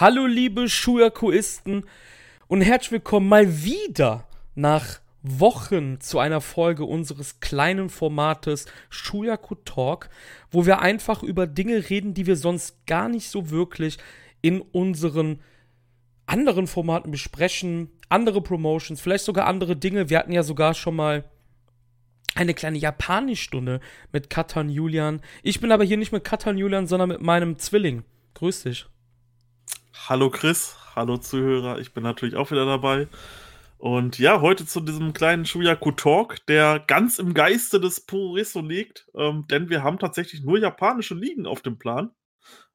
Hallo liebe Schuyakuisten und herzlich willkommen mal wieder nach Wochen zu einer Folge unseres kleinen Formates Shuyaku Talk, wo wir einfach über Dinge reden, die wir sonst gar nicht so wirklich in unseren anderen Formaten besprechen, andere Promotions, vielleicht sogar andere Dinge. Wir hatten ja sogar schon mal eine kleine Japanischstunde mit Katan Julian. Ich bin aber hier nicht mit Katan Julian, sondern mit meinem Zwilling. Grüß dich. Hallo Chris, hallo Zuhörer, ich bin natürlich auch wieder dabei. Und ja, heute zu diesem kleinen Shuyaku Talk, der ganz im Geiste des Puriso liegt, ähm, denn wir haben tatsächlich nur japanische Ligen auf dem Plan.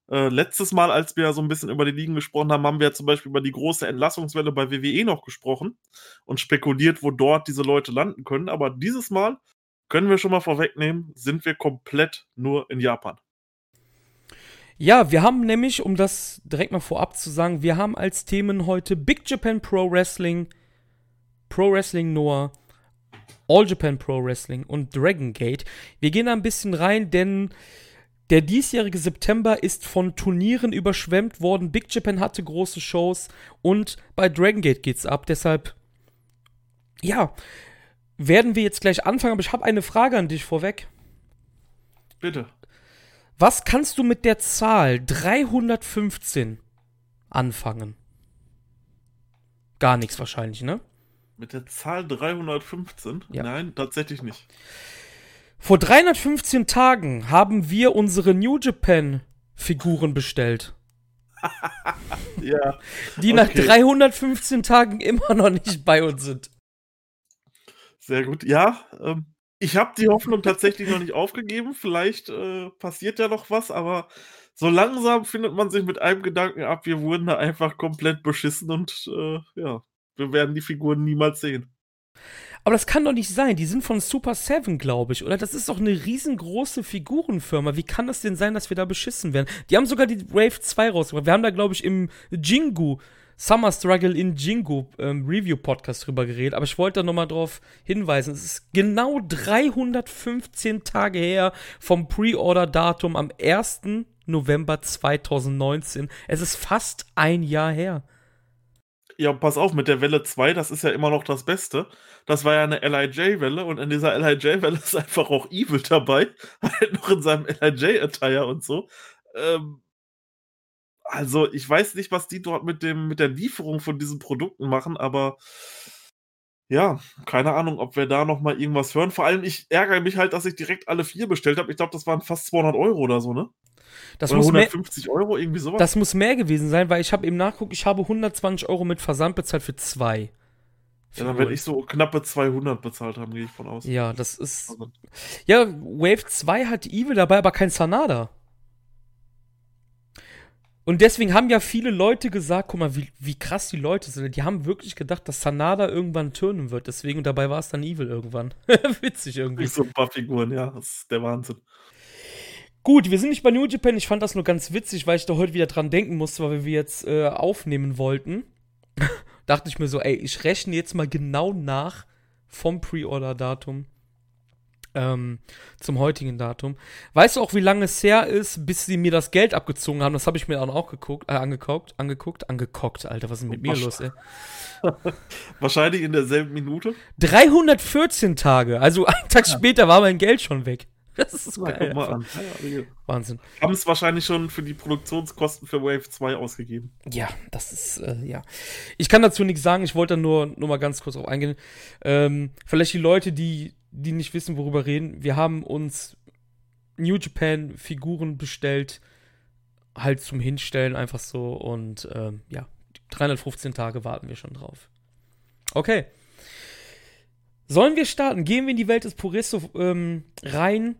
Äh, letztes Mal, als wir so ein bisschen über die Ligen gesprochen haben, haben wir zum Beispiel über die große Entlassungswelle bei WWE noch gesprochen und spekuliert, wo dort diese Leute landen können. Aber dieses Mal können wir schon mal vorwegnehmen, sind wir komplett nur in Japan. Ja, wir haben nämlich, um das direkt mal vorab zu sagen, wir haben als Themen heute Big Japan Pro Wrestling, Pro Wrestling Noah, All Japan Pro Wrestling und Dragon Gate. Wir gehen da ein bisschen rein, denn der diesjährige September ist von Turnieren überschwemmt worden. Big Japan hatte große Shows und bei Dragon Gate geht's ab. Deshalb, ja, werden wir jetzt gleich anfangen. Aber ich habe eine Frage an dich vorweg. Bitte. Was kannst du mit der Zahl 315 anfangen? Gar nichts wahrscheinlich, ne? Mit der Zahl 315? Ja. Nein, tatsächlich nicht. Vor 315 Tagen haben wir unsere New Japan Figuren bestellt. ja. Die okay. nach 315 Tagen immer noch nicht bei uns sind. Sehr gut. Ja, ähm, ich habe die Hoffnung tatsächlich noch nicht aufgegeben. Vielleicht äh, passiert ja noch was, aber so langsam findet man sich mit einem Gedanken ab, wir wurden da einfach komplett beschissen und äh, ja, wir werden die Figuren niemals sehen. Aber das kann doch nicht sein. Die sind von Super Seven, glaube ich. Oder das ist doch eine riesengroße Figurenfirma. Wie kann das denn sein, dass wir da beschissen werden? Die haben sogar die Wave 2 rausgebracht. Wir haben da, glaube ich, im Jingu Summer Struggle in Jingo ähm, Review Podcast drüber geredet, aber ich wollte da nochmal drauf hinweisen. Es ist genau 315 Tage her vom Pre-Order-Datum am 1. November 2019. Es ist fast ein Jahr her. Ja, pass auf, mit der Welle 2, das ist ja immer noch das Beste. Das war ja eine LIJ-Welle und in dieser LIJ-Welle ist einfach auch Evil dabei. Halt noch in seinem LIJ-Attire und so. Ähm, also, ich weiß nicht, was die dort mit dem mit der Lieferung von diesen Produkten machen, aber ja, keine Ahnung, ob wir da noch mal irgendwas hören. Vor allem, ich ärgere mich halt, dass ich direkt alle vier bestellt habe. Ich glaube, das waren fast 200 Euro oder so, ne? Das oder muss 150 Euro, irgendwie sowas. Das muss mehr gewesen sein, weil ich habe eben nachguckt, ich habe 120 Euro mit Versand bezahlt für zwei. Ja, dann werde ich so knappe 200 bezahlt haben, gehe ich von aus. Ja, das ist. Also ja, Wave 2 hat Evil dabei, aber kein Sanada. Und deswegen haben ja viele Leute gesagt, guck mal, wie, wie krass die Leute sind. Die haben wirklich gedacht, dass Sanada irgendwann turnen wird. Deswegen, und dabei war es dann Evil irgendwann. Witzig irgendwie. So ein paar Figuren, ja. Das ist der Wahnsinn. Gut, wir sind nicht bei New Japan. Ich fand das nur ganz witzig, weil ich da heute wieder dran denken musste, weil wir jetzt äh, aufnehmen wollten. Dachte ich mir so, ey, ich rechne jetzt mal genau nach vom Pre-Order-Datum ähm, zum heutigen Datum. Weißt du auch, wie lange es her ist, bis sie mir das Geld abgezogen haben? Das habe ich mir dann auch geguckt, äh, angeguckt, angeguckt, angeguckt, Alter, was ist denn mit mir los, ey? Wahrscheinlich in derselben Minute. 314 Tage, also einen Tag ja. später war mein Geld schon weg. Das ist so geil. Mal an. Ja, Wahnsinn. Haben es wahrscheinlich schon für die Produktionskosten für Wave 2 ausgegeben. Ja, das ist, äh, ja. Ich kann dazu nichts sagen, ich wollte da nur, nur mal ganz kurz drauf eingehen. Ähm, vielleicht die Leute, die die nicht wissen, worüber reden, wir haben uns New Japan Figuren bestellt, halt zum Hinstellen einfach so und ähm, ja, 315 Tage warten wir schon drauf. Okay. Sollen wir starten? Gehen wir in die Welt des Puristo ähm, rein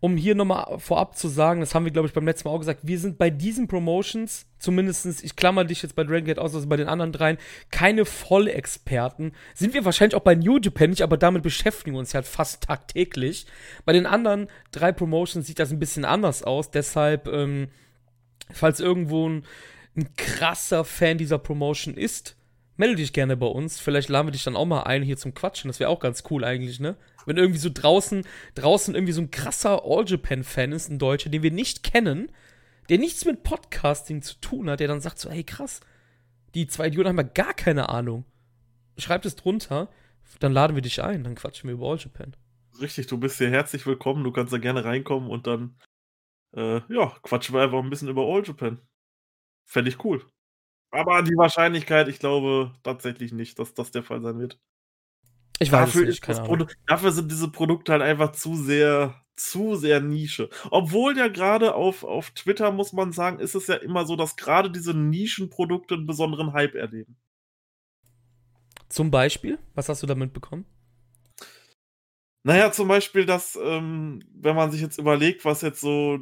um hier nochmal vorab zu sagen, das haben wir, glaube ich, beim letzten Mal auch gesagt, wir sind bei diesen Promotions, zumindestens, ich klammer dich jetzt bei Dragon Gate aus, also bei den anderen dreien, keine Vollexperten. Sind wir wahrscheinlich auch bei New Japan nicht, aber damit beschäftigen wir uns halt fast tagtäglich. Bei den anderen drei Promotions sieht das ein bisschen anders aus, deshalb, ähm, falls irgendwo ein, ein krasser Fan dieser Promotion ist, melde dich gerne bei uns. Vielleicht laden wir dich dann auch mal ein hier zum Quatschen. Das wäre auch ganz cool eigentlich, ne? Wenn irgendwie so draußen, draußen irgendwie so ein krasser All-Japan-Fan ist, ein Deutscher, den wir nicht kennen, der nichts mit Podcasting zu tun hat, der dann sagt so, hey krass, die zwei Idioten haben ja gar keine Ahnung. Schreibt es drunter, dann laden wir dich ein, dann quatschen wir über All Japan. Richtig, du bist hier herzlich willkommen, du kannst da gerne reinkommen und dann, äh, ja, quatschen wir einfach ein bisschen über All Japan. Fände ich cool. Aber die Wahrscheinlichkeit, ich glaube tatsächlich nicht, dass das der Fall sein wird. Ich weiß Dafür, nicht, das keine Ahnung. Produ dafür sind diese Produkte halt einfach zu sehr zu sehr Nische. Obwohl ja gerade auf auf Twitter, muss man sagen, ist es ja immer so, dass gerade diese Nischenprodukte 'n besonderen Hype erleben. Zum Beispiel? Was hast du da mitbekommen? Na ja, zum Beispiel, dass, ähm, wenn man sich jetzt überlegt, was jetzt so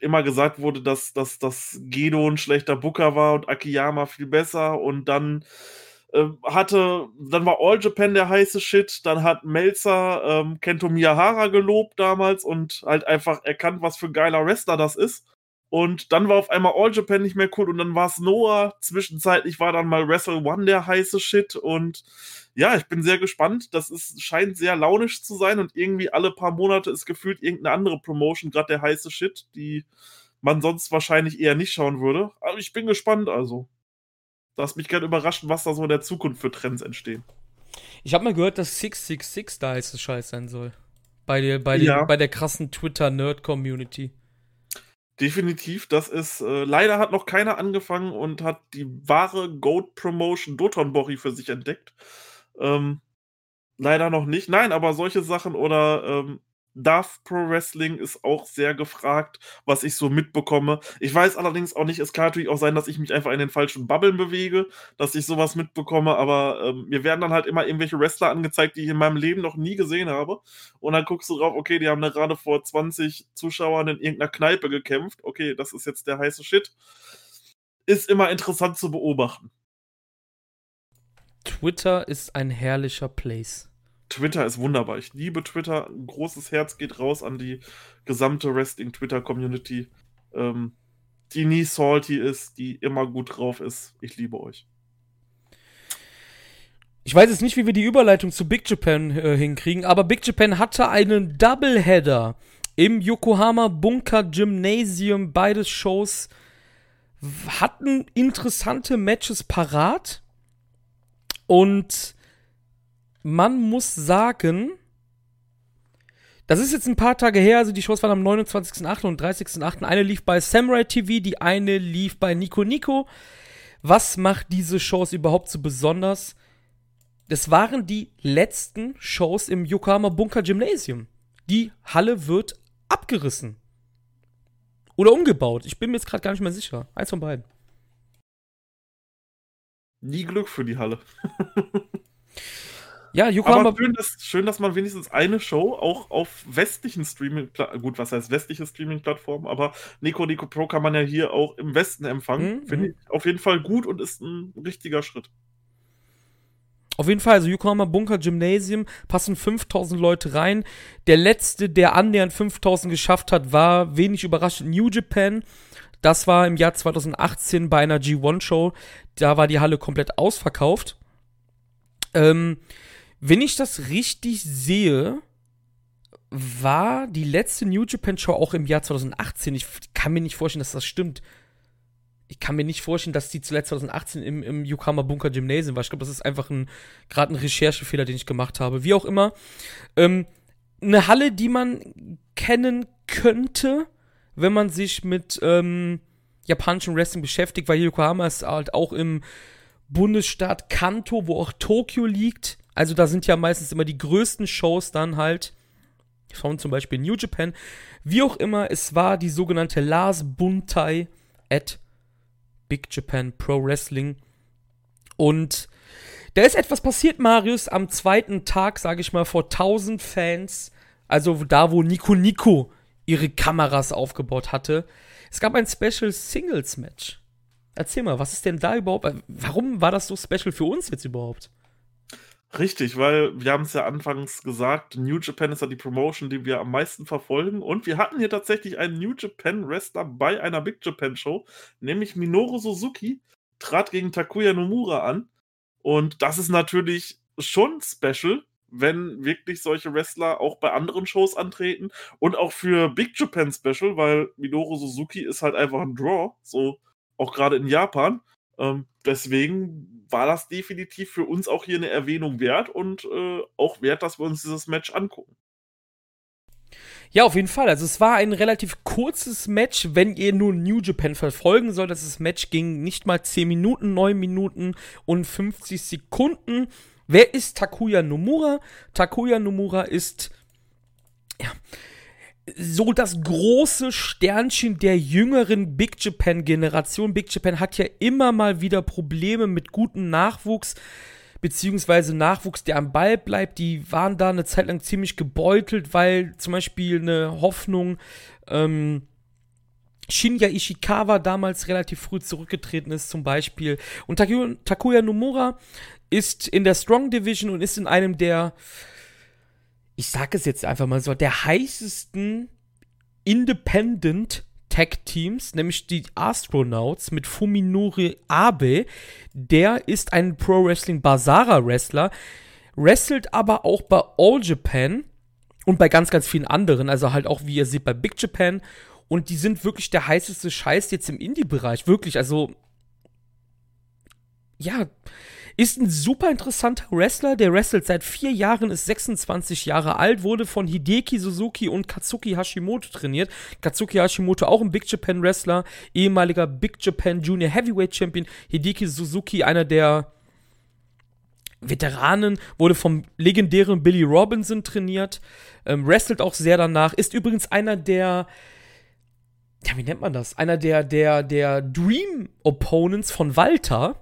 immer gesagt wurde, dass dass dass Gedo 'n schlechter Booker war und Akiyama viel besser und dann, hatte dann war All Japan der heiße Shit, dann hat Meltzer, ähm, Kento Miyahara gelobt damals und halt einfach erkannt, was für 'n geiler Wrestler das ist. Und dann war auf einmal All Japan nicht mehr cool und dann war's Noah. Zwischenzeitlich war dann mal Wrestle One der heiße Shit und ja, ich bin sehr gespannt. Das ist scheint sehr launisch zu sein und irgendwie alle paar Monate ist gefühlt irgend 'ne andere Promotion grad der heiße Shit, die man sonst wahrscheinlich eher nicht schauen würde. Aber ich bin gespannt, also. Lass mich gern überraschen, was da so in der Zukunft für Trends entstehen. Ich habe mal gehört, dass 666 der heiße Scheiß sein soll. Bei der bei Ja. bei der krassen Twitter-Nerd-Community. Definitiv, das ist äh, leider hat noch keiner angefangen und hat die wahre Goat-Promotion Dotonbori für sich entdeckt. Ähm, leider noch nicht. Nein, aber solche Sachen oder, ähm, Dove Pro Wrestling ist auch sehr gefragt, was ich so mitbekomme. Ich weiß allerdings auch nicht es kann natürlich auch sein, dass ich mich einfach in den falschen Bubblen bewege, dass ich so was mitbekomme, aber, ähm, mir werden dann halt immer irgendwelche Wrestler angezeigt, die ich in meinem Leben noch nie gesehen habe. Und dann guckst du drauf, okay, die haben da grade vor 20 Zuschauern in irgend 'ner Kneipe gekämpft. Okay, das ist jetzt der heiße Shit. Ist immer interessant zu beobachten. Twitter ist ein herrlicher Place. Twitter ist wunderbar. Ich liebe Twitter. 'N großes Herz geht raus an die gesamte Wrestling-Twitter-Community, ähm, die nie salty ist, die immer gut drauf ist. Ich liebe euch. Ich weiß jetzt nicht, wie wir die Überleitung zu Big Japan, äh, hinkriegen, aber Big Japan hatte einen Doubleheader im Yokohama Bunker Gymnasium. Beide Shows hatten interessante Matches parat. Und man muss sagen das ist jetzt 'n paar Tage her, also die Shows waren am 29.8. und 30.8. Eine lief bei Samurai TV, die eine lief bei Nico Nico. Was macht diese Shows überhaupt so besonders? Das waren die letzten Shows im Yokohama Bunker Gymnasium. Die Halle wird abgerissen. Oder umgebaut. Ich bin mir jetzt grad gar nicht mehr sicher. Eins von beiden. Nie Glück für die Halle. Ja, Yokohama Aber schön, dass schön, dass man wenigstens eine Show auch auf westlichen Streaming-Pla gut, was heißt westliche Streaming-Plattformen, aber Nico Nico Pro kann man ja hier auch im Westen empfangen. Mhm, Finde mhm. ich auf jeden Fall gut und ist 'n richtiger Schritt. Auf jeden Fall, also Yokohama Bunker Gymnasium passen 5000 Leute rein. Der letzte, der annähernd 5000 geschafft hat, war wenig überraschend New Japan. Das war im Jahr 2018 bei einer G1-Show. Da war die Halle komplett ausverkauft. Ähm, wenn ich das richtig sehe, war die letzte New Japan Show auch im Jahr 2018. Ich kann mir nicht vorstellen, dass das stimmt. Ich kann mir nicht vorstellen, dass die zuletzt 2018 im, im Yokohama Bunker Gymnasium war. Ich glaube, das ist einfach ein gerade ein Recherchefehler, den ich gemacht habe. Wie auch immer. Ähm, eine Halle, die man kennen könnte, wenn man sich mit ähm, japanischem Wrestling beschäftigt, weil Yokohama ist halt auch im Bundesstaat Kanto, wo auch Tokio liegt. Also da sind ja meistens immer die größten Shows dann halt von zum Beispiel New Japan. Wie auch immer, es war die sogenannte Lars Buntai at Big Japan Pro Wrestling. Und da ist etwas passiert, Marius, am zweiten Tag, sage ich mal, vor 1000 Fans. Also da, wo Nico Nico ihre Kameras aufgebaut hatte. Es gab ein Special Singles Match. Erzähl mal, was ist denn da überhaupt? Warum war das so special für uns jetzt überhaupt? Richtig, weil wir haben es ja anfangs gesagt, New Japan ist ja die Promotion, die wir am meisten verfolgen. Und wir hatten hier tatsächlich einen New Japan Wrestler bei einer Big Japan Show, nämlich Minoru Suzuki, trat gegen Takuya Nomura an. Und das ist natürlich schon special, wenn wirklich solche Wrestler auch bei anderen Shows antreten und auch für Big Japan Special, weil Minoru Suzuki ist halt einfach ein Draw, so auch gerade in Japan. Ähm, deswegen war das definitiv für uns auch hier eine Erwähnung wert und äh, auch wert, dass wir uns dieses Match angucken. Ja, auf jeden Fall. Also es war ein relativ kurzes Match, wenn ihr nur New Japan verfolgen sollt. Das Match ging nicht mal 10 Minuten, 9 Minuten und 50 Sekunden. Wer ist Takuya Nomura? Takuya Nomura ist ja, so das große Sternchen der jüngeren Big Japan Generation. Big Japan hat ja immer mal wieder Probleme mit gutem Nachwuchs beziehungsweise Nachwuchs, der am Ball bleibt, die waren da eine Zeit lang ziemlich gebeutelt, weil zum Beispiel eine Hoffnung, ähm, Shinya Ishikawa damals relativ früh zurückgetreten ist, zum Beispiel. Und Takuya Nomura ist in der Strong Division und ist in einem der, ich sag es jetzt einfach mal so, der heißesten Independent Tag-Teams, nämlich die Astronauts mit Fuminori Abe. Der ist ein Pro Wrestling Basara Wrestler, wrestelt aber auch bei All Japan und bei ganz, ganz vielen anderen. Also halt auch, wie ihr seht, bei Big Japan. Und die sind wirklich der heißeste Scheiß jetzt im Indie-Bereich. Wirklich, also. Ja, ist ein super interessanter Wrestler, der wrestelt seit vier Jahren, ist 26 Jahre alt, wurde von Hideki Suzuki und Katsuki Hashimoto trainiert. Katsuki Hashimoto auch ein Big Japan Wrestler, ehemaliger Big Japan Junior Heavyweight Champion. Hideki Suzuki, einer der Veteranen, wurde vom legendären Billy Robinson trainiert, ähm, wrestelt auch sehr danach, ist übrigens einer der ja, wie nennt man das? Einer der, der, der Dream Opponents von Walter.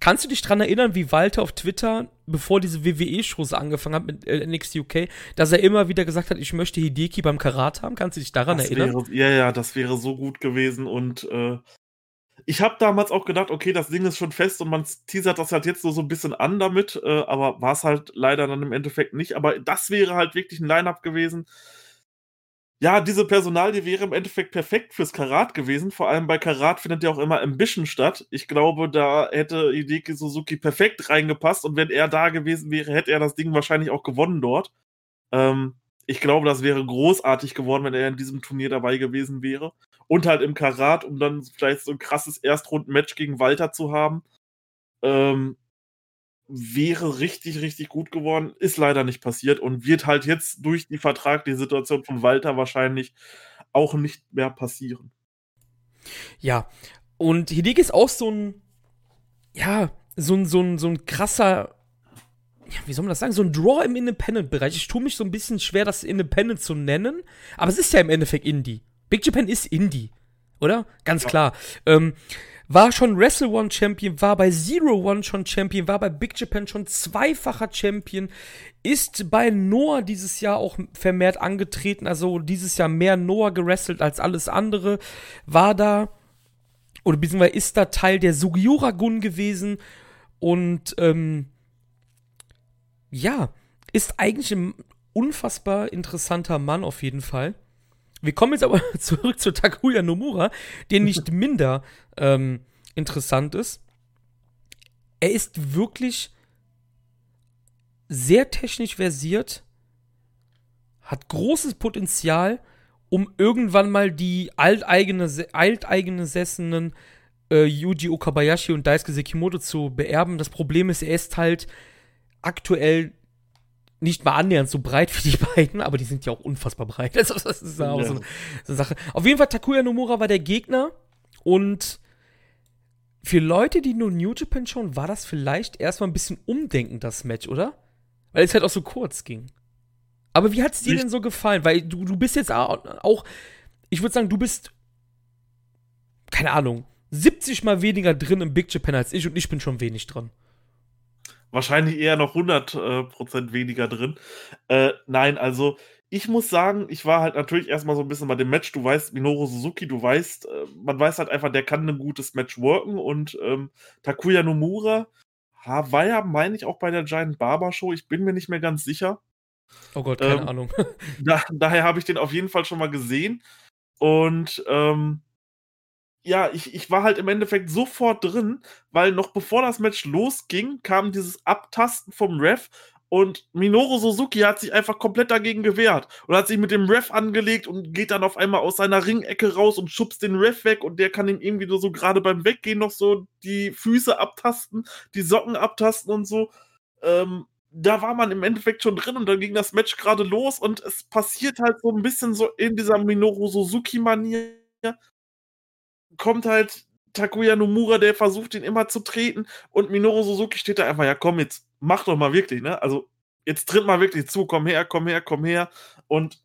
Kannst du dich daran erinnern, wie Walter auf Twitter, bevor diese WWE-Shows angefangen hat mit äh, NXT UK, dass er immer wieder gesagt hat, ich möchte Hideki beim Karat haben? Kannst du dich daran das erinnern? Wäre, ja, ja, das wäre so gut gewesen und äh, ich habe damals auch gedacht, okay, das Ding ist schon fest und man teasert das halt jetzt so, so ein bisschen an damit, äh, aber war es halt leider dann im Endeffekt nicht. Aber das wäre halt wirklich ein Line-Up gewesen, ja, diese Personalie wäre im Endeffekt perfekt fürs Karat gewesen. Vor allem bei Karat findet ja auch immer Ambition statt. Ich glaube, da hätte Hideki Suzuki perfekt reingepasst und wenn er da gewesen wäre, hätte er das Ding wahrscheinlich auch gewonnen dort. Ähm, ich glaube, das wäre großartig geworden, wenn er in diesem Turnier dabei gewesen wäre. Und halt im Karat, um dann vielleicht so ein krasses Erstrunden-Match gegen Walter zu haben. Ähm, wäre richtig, richtig gut geworden. Ist leider nicht passiert und wird halt jetzt durch die Vertrag, die Situation von Walter wahrscheinlich auch nicht mehr passieren. Ja, und Hideki ist auch so ein, ja, so ein, so ein, so ein krasser, ja, wie soll man das sagen, so ein Draw im Independent-Bereich. Ich tue mich so ein bisschen schwer, das Independent zu nennen, aber es ist ja im Endeffekt Indie. Big Japan ist Indie, oder? Ganz ja. klar. Ähm, war schon Wrestle One Champion, war bei Zero One schon Champion, war bei Big Japan schon zweifacher Champion, ist bei Noah dieses Jahr auch vermehrt angetreten, also dieses Jahr mehr Noah gewrestelt als alles andere, war da oder beziehungsweise ist da Teil der Sugiura Gun gewesen und ähm, ja, ist eigentlich ein unfassbar interessanter Mann auf jeden Fall. Wir kommen jetzt aber zurück zu Takuya Nomura, der nicht minder ähm, interessant ist. Er ist wirklich sehr technisch versiert, hat großes Potenzial, um irgendwann mal die alteigene, Sessenen äh, Yuji Okabayashi und Daisuke Sekimoto zu beerben. Das Problem ist, er ist halt aktuell nicht mal annähernd so breit wie die beiden, aber die sind ja auch unfassbar breit. Also, das ist auch ja. so, eine, so eine Sache. Auf jeden Fall, Takuya Nomura war der Gegner und für Leute, die nur New Japan schauen, war das vielleicht erstmal ein bisschen umdenken, das Match, oder? Weil es halt auch so kurz ging. Aber wie hat es dir denn so gefallen? Weil du, du bist jetzt auch, ich würde sagen, du bist, keine Ahnung, 70 mal weniger drin im Big Japan als ich und ich bin schon wenig drin wahrscheinlich eher noch 100% äh, weniger drin. Äh, nein, also ich muss sagen, ich war halt natürlich erstmal so ein bisschen bei dem Match. Du weißt, Minoru Suzuki, du weißt, äh, man weiß halt einfach, der kann ein gutes Match worken und ähm, Takuya Nomura war ja, meine ich, auch bei der Giant Barber Show. Ich bin mir nicht mehr ganz sicher. Oh Gott, keine ähm, Ahnung. da, daher habe ich den auf jeden Fall schon mal gesehen. Und ähm, ja, ich, ich war halt im Endeffekt sofort drin, weil noch bevor das Match losging, kam dieses Abtasten vom Ref Und Minoru Suzuki hat sich einfach komplett dagegen gewehrt und hat sich mit dem Ref angelegt und geht dann auf einmal aus seiner Ringecke raus und schubst den Ref weg und der kann ihm irgendwie nur so gerade beim Weggehen noch so die Füße abtasten, die Socken abtasten und so. Ähm, da war man im Endeffekt schon drin und dann ging das Match gerade los und es passiert halt so ein bisschen so in dieser Minoru Suzuki-Manier. Kommt halt Takuya Nomura, der versucht, ihn immer zu treten und Minoru Suzuki steht da einfach, ja komm, jetzt mach doch mal wirklich, ne? Also jetzt tritt mal wirklich zu, komm her, komm her, komm her und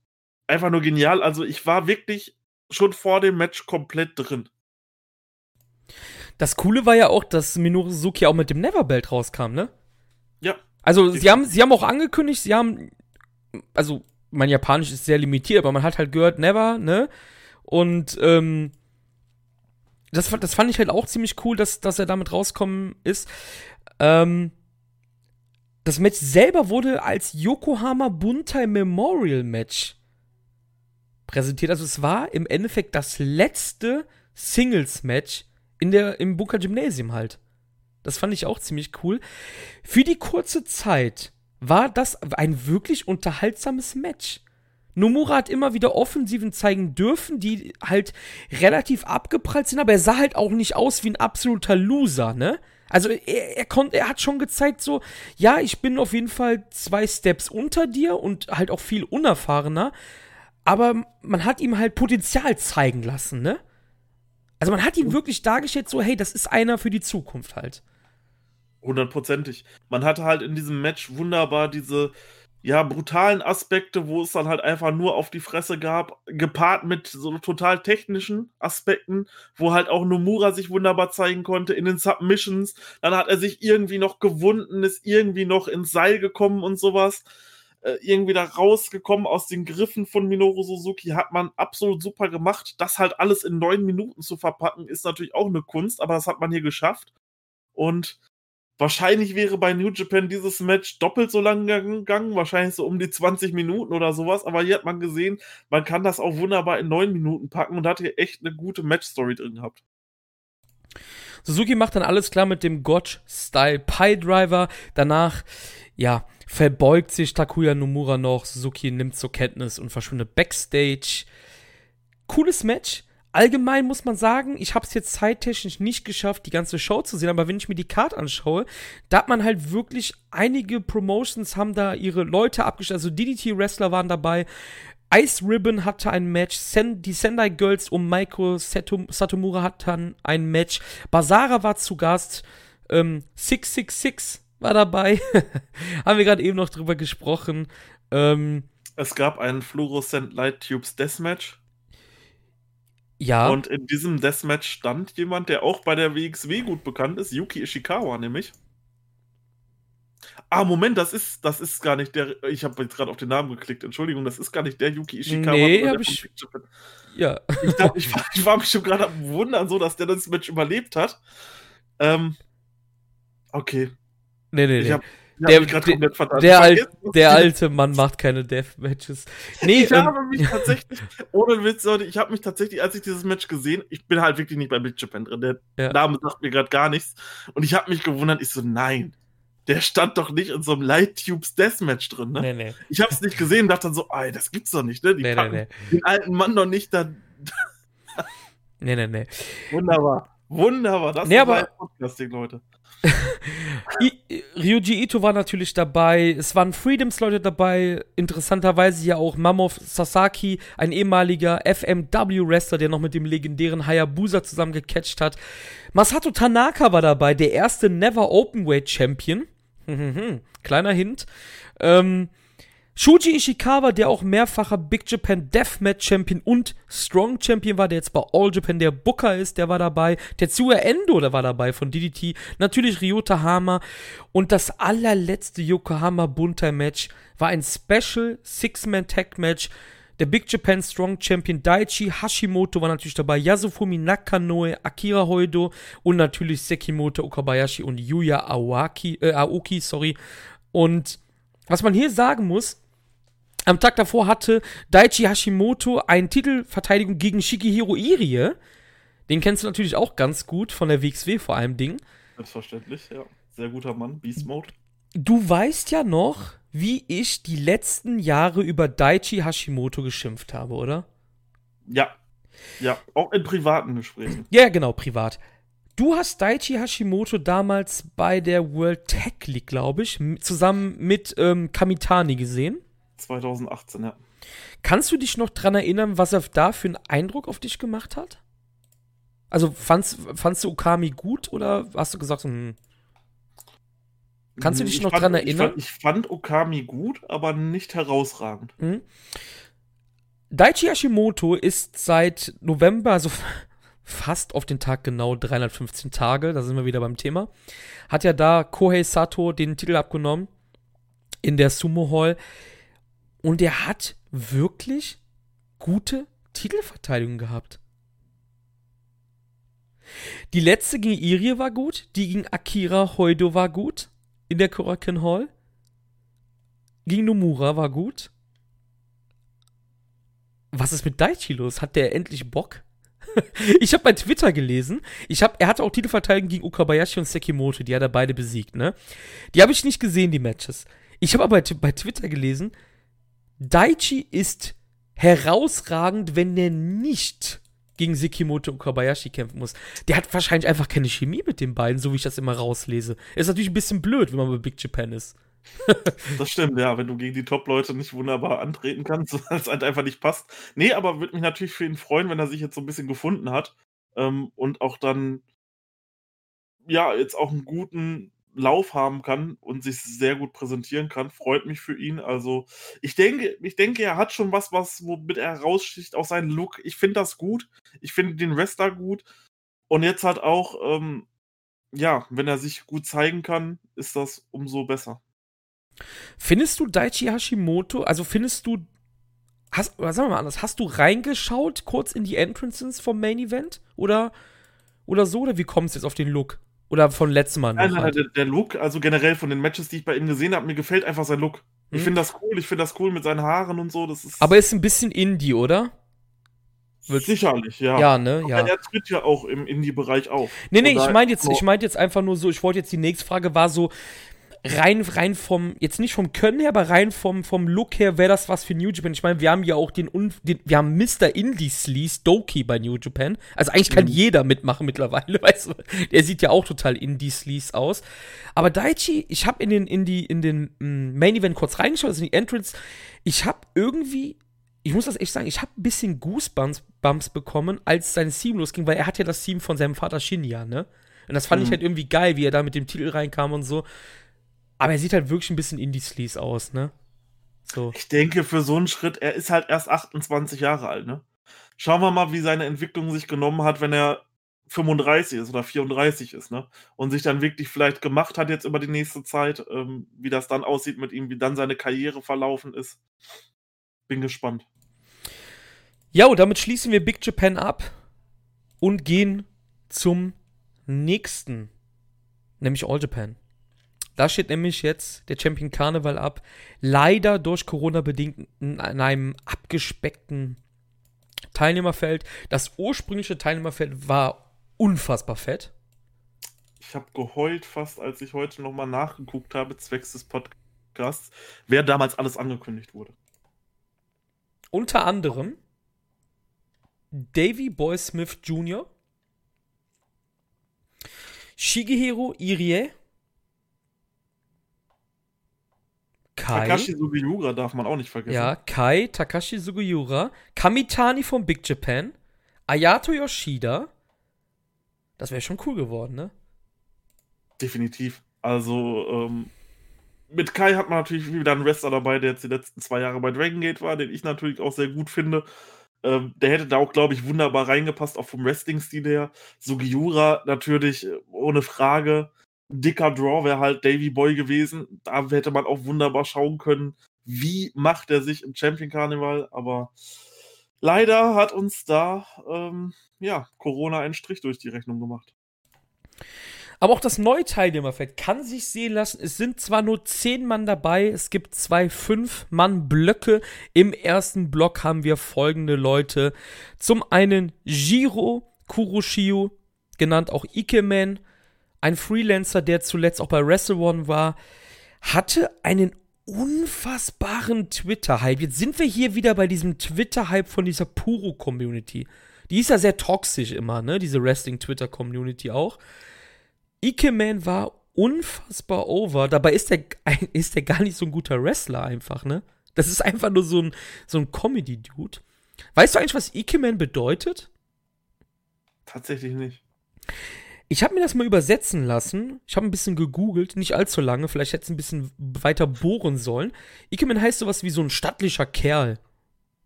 einfach nur genial. Also ich war wirklich schon vor dem Match komplett drin. Das Coole war ja auch, dass Minoru Suzuki auch mit dem Neverbelt rauskam, ne? Ja. Also, sie haben, sie haben auch angekündigt, sie haben, also, mein Japanisch ist sehr limitiert, aber man hat halt gehört, never, ne? Und, ähm, das, das fand ich halt auch ziemlich cool, dass, dass er damit rauskommen ist. Ähm, das Match selber wurde als Yokohama Buntai Memorial Match präsentiert. Also es war im Endeffekt das letzte Singles-Match im Bunker Gymnasium halt. Das fand ich auch ziemlich cool. Für die kurze Zeit war das ein wirklich unterhaltsames Match. Nomura hat immer wieder Offensiven zeigen dürfen, die halt relativ abgeprallt sind, aber er sah halt auch nicht aus wie ein absoluter Loser, ne? Also er, er konnte, er hat schon gezeigt so, ja, ich bin auf jeden Fall zwei Steps unter dir und halt auch viel unerfahrener, aber man hat ihm halt Potenzial zeigen lassen, ne? Also man hat ihm wirklich dargestellt so, hey, das ist einer für die Zukunft halt. Hundertprozentig. Man hatte halt in diesem Match wunderbar diese ja, brutalen Aspekte, wo es dann halt einfach nur auf die Fresse gab, gepaart mit so total technischen Aspekten, wo halt auch Nomura sich wunderbar zeigen konnte in den Submissions. Dann hat er sich irgendwie noch gewunden, ist irgendwie noch ins Seil gekommen und sowas. Äh, irgendwie da rausgekommen aus den Griffen von Minoru Suzuki, hat man absolut super gemacht. Das halt alles in neun Minuten zu verpacken, ist natürlich auch eine Kunst, aber das hat man hier geschafft. Und Wahrscheinlich wäre bei New Japan dieses Match doppelt so lang gegangen, wahrscheinlich so um die 20 Minuten oder sowas, aber hier hat man gesehen, man kann das auch wunderbar in 9 Minuten packen und hat hier echt eine gute Match-Story drin gehabt. Suzuki macht dann alles klar mit dem Gotch-Style Pie Driver. Danach, ja, verbeugt sich Takuya Nomura noch. Suzuki nimmt zur Kenntnis und verschwindet backstage. Cooles Match allgemein muss man sagen, ich habe es jetzt zeittechnisch nicht geschafft, die ganze Show zu sehen, aber wenn ich mir die Card anschaue, da hat man halt wirklich einige Promotions haben da ihre Leute abgestellt, also DDT-Wrestler waren dabei, Ice Ribbon hatte ein Match, Sen die Sendai Girls um Maiko Satom Satomura hatten ein Match, Basara war zu Gast, ähm, 666 war dabei, haben wir gerade eben noch drüber gesprochen. Ähm, es gab ein Fluorescent Light Tubes Deathmatch. Ja. Und in diesem Deathmatch stand jemand, der auch bei der WXW gut bekannt ist, Yuki Ishikawa nämlich. Ah, Moment, das ist, das ist gar nicht der. Ich habe jetzt gerade auf den Namen geklickt. Entschuldigung, das ist gar nicht der Yuki Ishikawa. Nee, hab ich. Ja. Ich, dachte, ich, war, ich war mich schon gerade am Wundern, so dass der das Match überlebt hat. Ähm, okay. Nee, nee, nee. Hab, der, der, der, Al der, alte Mann macht keine Deathmatches. Nee, ich ähm, habe mich tatsächlich, ohne Witz, Leute, ich habe mich tatsächlich, als ich dieses Match gesehen, ich bin halt wirklich nicht bei Big Japan drin, der ja. Name sagt mir gerade gar nichts. Und ich habe mich gewundert, ich so, nein, der stand doch nicht in so einem Light Tubes Deathmatch drin, ne? Nee, nee. Ich habe es nicht gesehen und dachte dann so, ey, das gibt's doch nicht, ne? Die nee, packen nee, nee. den alten Mann doch nicht da. nee, nee, nee. Wunderbar. Wunderbar. Das nee, ist aber, Podcasting, Leute. Ryuji Ito war natürlich dabei, es waren Freedoms-Leute dabei, interessanterweise ja auch Mammoth Sasaki, ein ehemaliger FMW-Wrestler, der noch mit dem legendären Hayabusa zusammen gecatcht hat. Masato Tanaka war dabei, der erste Never Openweight Champion. Kleiner Hint. Ähm, Shuji Ishikawa, der auch mehrfacher Big Japan Deathmatch Champion und Strong Champion war, der jetzt bei All Japan der Booker ist, der war dabei. Tetsuya Endo, der war dabei von DDT. Natürlich Ryota Hama. Und das allerletzte Yokohama Buntai Match war ein Special Six-Man Tag Match. Der Big Japan Strong Champion Daichi Hashimoto war natürlich dabei. Yasufumi Nakanoe, Akira Hoido und natürlich Sekimoto Okabayashi und Yuya Aoki, äh, Aoki, sorry. Und was man hier sagen muss, am Tag davor hatte Daichi Hashimoto eine Titelverteidigung gegen Shikihiro Irie. Den kennst du natürlich auch ganz gut von der WXW vor allem Ding. Selbstverständlich, ja. Sehr guter Mann, Beast Mode. Du weißt ja noch, wie ich die letzten Jahre über Daichi Hashimoto geschimpft habe, oder? Ja. Ja, auch in privaten Gesprächen. Ja, genau, privat. Du hast Daichi Hashimoto damals bei der World Tech League, glaube ich, zusammen mit ähm, Kamitani gesehen. 2018, ja. Kannst du dich noch dran erinnern, was er da für einen Eindruck auf dich gemacht hat? Also fandst, fandst du Okami gut oder hast du gesagt, hm, Kannst du dich ich noch fand, dran erinnern? Ich fand, ich fand, Okami gut, aber nicht herausragend. Mhm. Daichi Hashimoto ist seit November, also fast auf den Tag genau 315 Tage, da sind wir wieder beim Thema, hat ja da Kohei Sato den Titel abgenommen in der Sumo Hall und er hat wirklich gute Titelverteidigung gehabt. Die letzte gegen Irie war gut, die gegen Akira Hoido war gut in der Korakuen Hall. Gegen Nomura war gut. Was ist mit Daichi los? Hat der endlich Bock? ich habe bei Twitter gelesen, ich hab, er hatte auch Titelverteidigung gegen Okabayashi und Sekimoto, die hat er beide besiegt, ne? Die habe ich nicht gesehen, die Matches. Ich habe aber bei Twitter gelesen, Daichi ist herausragend, wenn der nicht gegen Sekimoto und Kobayashi kämpfen muss. Der hat wahrscheinlich einfach keine Chemie mit den beiden, so wie ich das immer rauslese. Ist natürlich ein bisschen blöd, wenn man bei Big Japan ist. das stimmt, ja, wenn du gegen die Top-Leute nicht wunderbar antreten kannst, weil es halt einfach nicht passt. Nee, aber würde mich natürlich für ihn freuen, wenn er sich jetzt so ein bisschen gefunden hat ähm, und auch dann, ja, jetzt auch einen guten Lauf haben kann und sich sehr gut präsentieren kann. Freut mich für ihn. Also, ich denke, ich denke, er hat schon was, was womit er heraussticht, auch seinen Look. Ich finde das gut. Ich finde den Wrestler gut. Und jetzt hat auch, ähm, ja, wenn er sich gut zeigen kann, ist das umso besser. Findest du Daichi Hashimoto, also findest du, hast, oder sagen wir mal anders, hast du reingeschaut kurz in die Entrances vom Main Event? Oder, oder so? Oder wie kommst du jetzt auf den Look? Oder von letztem Mal? Nein, nein, halt. der, der, Look, also generell von den Matches, die ich bei ihm gesehen habe, mir gefällt einfach sein Look. Ich hm. finde das cool, ich finde das cool mit seinen Haaren und so. Das ist Aber ist ein bisschen Indie, oder? Wird Sicherlich, ja. Ja, ne? Ja. er tritt ja auch im Indie-Bereich auf. Nee, nee, ich meine jetzt, ich mein jetzt einfach nur so, ich wollte jetzt die nächste Frage war so, rein, rein vom, jetzt nicht vom Können her, aber rein vom, vom Look her wäre das was für New Japan. Ich meine, wir haben ja auch den, den wir haben Mr. Indie Sleaze, Doki bei New Japan. Also eigentlich kann mhm. jeder mitmachen mittlerweile, weißt du. Der sieht ja auch total Indie Sleaze aus. Aber Daichi, ich habe in den, in die, in den mm, Main Event kurz reingeschaut, also in die Entrance. Ich habe irgendwie, ich muss das echt sagen, ich habe ein bisschen Goosebumps Bumps bekommen, als sein Team losging, weil er hat ja das Team von seinem Vater Shinya, ne? Und das fand mhm. ich halt irgendwie geil, wie er da mit dem Titel reinkam und so. Aber er sieht halt wirklich ein bisschen Indie-Sleaze aus, ne? So. Ich denke, für so einen Schritt, er ist halt erst 28 Jahre alt, ne? Schauen wir mal, wie seine Entwicklung sich genommen hat, wenn er 35 ist oder 34 ist, ne? Und sich dann wirklich vielleicht gemacht hat jetzt über die nächste Zeit, ähm, wie das dann aussieht mit ihm, wie dann seine Karriere verlaufen ist. Bin gespannt. Ja, und damit schließen wir Big Japan ab und gehen zum nächsten, nämlich All Japan. Da steht nämlich jetzt der Champion Carnival ab. Leider durch Corona bedingt in einem abgespeckten Teilnehmerfeld. Das ursprüngliche Teilnehmerfeld war unfassbar fett. Ich habe geheult fast, als ich heute nochmal nachgeguckt habe, zwecks des Podcasts, wer damals alles angekündigt wurde. Unter anderem Davy Boy Smith Jr., Shigehiro Irie, Kai. Takashi Sugiura darf man auch nicht vergessen. Ja, Kai, Takashi Sugiura, Kamitani von Big Japan, Ayato Yoshida. Das wäre schon cool geworden, ne? Definitiv. Also, ähm, mit Kai hat man natürlich wieder einen Wrestler dabei, der jetzt die letzten zwei Jahre bei Dragon Gate war, den ich natürlich auch sehr gut finde. Ähm, der hätte da auch, glaube ich, wunderbar reingepasst, auch vom Wrestling-Stil her. Sugiura natürlich äh, ohne Frage dicker Draw wäre halt Davy Boy gewesen. Da hätte man auch wunderbar schauen können, wie macht er sich im Champion Carnival. Aber leider hat uns da ähm, ja, Corona einen Strich durch die Rechnung gemacht. Aber auch das neue Teilnehmerfeld kann sich sehen lassen. Es sind zwar nur zehn Mann dabei, es gibt zwei Fünf-Mann-Blöcke. Im ersten Block haben wir folgende Leute. Zum einen Jiro Kuroshio, genannt auch Ikemen, ein Freelancer, der zuletzt auch bei Wrestle One war, hatte einen unfassbaren Twitter-Hype. Jetzt sind wir hier wieder bei diesem Twitter-Hype von dieser Puro-Community. Die ist ja sehr toxisch immer, ne? Diese Wrestling-Twitter-Community auch. Ikeman war unfassbar over. Dabei ist der, ist der gar nicht so ein guter Wrestler einfach, ne? Das ist einfach nur so ein, so ein Comedy-Dude. Weißt du eigentlich, was Ikeman bedeutet? Tatsächlich nicht. Ich habe mir das mal übersetzen lassen. Ich habe ein bisschen gegoogelt, nicht allzu lange. Vielleicht hätte es ein bisschen weiter bohren sollen. Ikemen heißt sowas wie so ein stattlicher Kerl.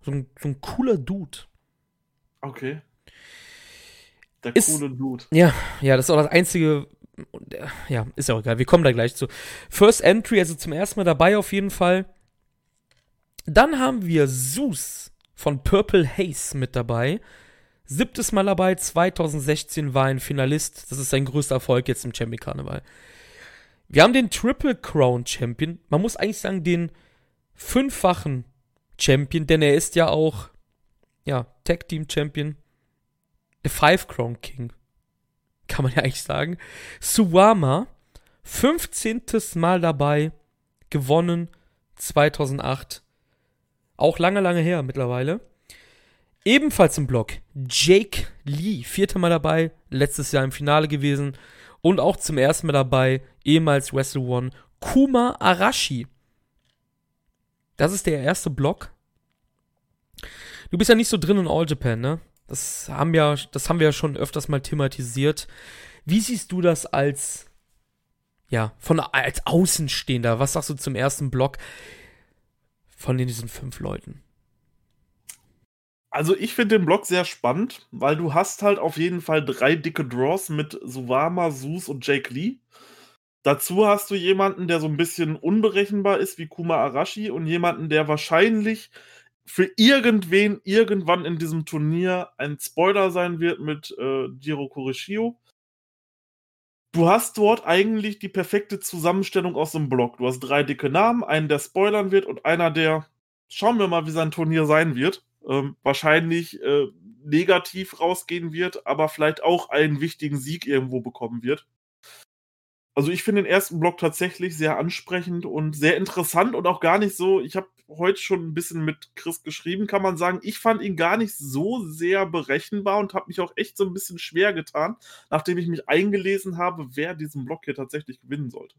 So ein, so ein cooler Dude. Okay. Der ist, coole Dude. Ja, ja, das ist auch das einzige. Ja, ist ja auch egal. Wir kommen da gleich zu. First Entry, also zum ersten Mal dabei auf jeden Fall. Dann haben wir Zeus von Purple Haze mit dabei. Siebtes Mal dabei, 2016 war ein Finalist. Das ist sein größter Erfolg jetzt im Champion Karneval. Wir haben den Triple Crown Champion. Man muss eigentlich sagen, den fünffachen Champion, denn er ist ja auch, ja, Tag Team Champion. Der Five Crown King. Kann man ja eigentlich sagen. Suwama, 15. Mal dabei, gewonnen 2008. Auch lange, lange her mittlerweile. Ebenfalls im Block Jake Lee, vierter Mal dabei, letztes Jahr im Finale gewesen. Und auch zum ersten Mal dabei, ehemals Wrestle One, Kuma Arashi. Das ist der erste Block. Du bist ja nicht so drin in All Japan, ne? Das haben, ja, das haben wir ja schon öfters mal thematisiert. Wie siehst du das als, ja, von, als Außenstehender? Was sagst du zum ersten Block von diesen fünf Leuten? Also ich finde den Block sehr spannend, weil du hast halt auf jeden Fall drei dicke Draws mit Suwama, Sus und Jake Lee. Dazu hast du jemanden, der so ein bisschen unberechenbar ist wie Kuma Arashi und jemanden, der wahrscheinlich für irgendwen irgendwann in diesem Turnier ein Spoiler sein wird mit äh, Jiro Kurishio. Du hast dort eigentlich die perfekte Zusammenstellung aus dem Block. Du hast drei dicke Namen, einen, der spoilern wird und einer, der schauen wir mal, wie sein Turnier sein wird ähm, wahrscheinlich äh, negativ rausgehen wird, aber vielleicht auch einen wichtigen Sieg irgendwo bekommen wird. Also ich finde den ersten Block tatsächlich sehr ansprechend und sehr interessant und auch gar nicht so, ich habe heute schon ein bisschen mit Chris geschrieben, kann man sagen, ich fand ihn gar nicht so sehr berechenbar und habe mich auch echt so ein bisschen schwer getan, nachdem ich mich eingelesen habe, wer diesen Block hier tatsächlich gewinnen sollte.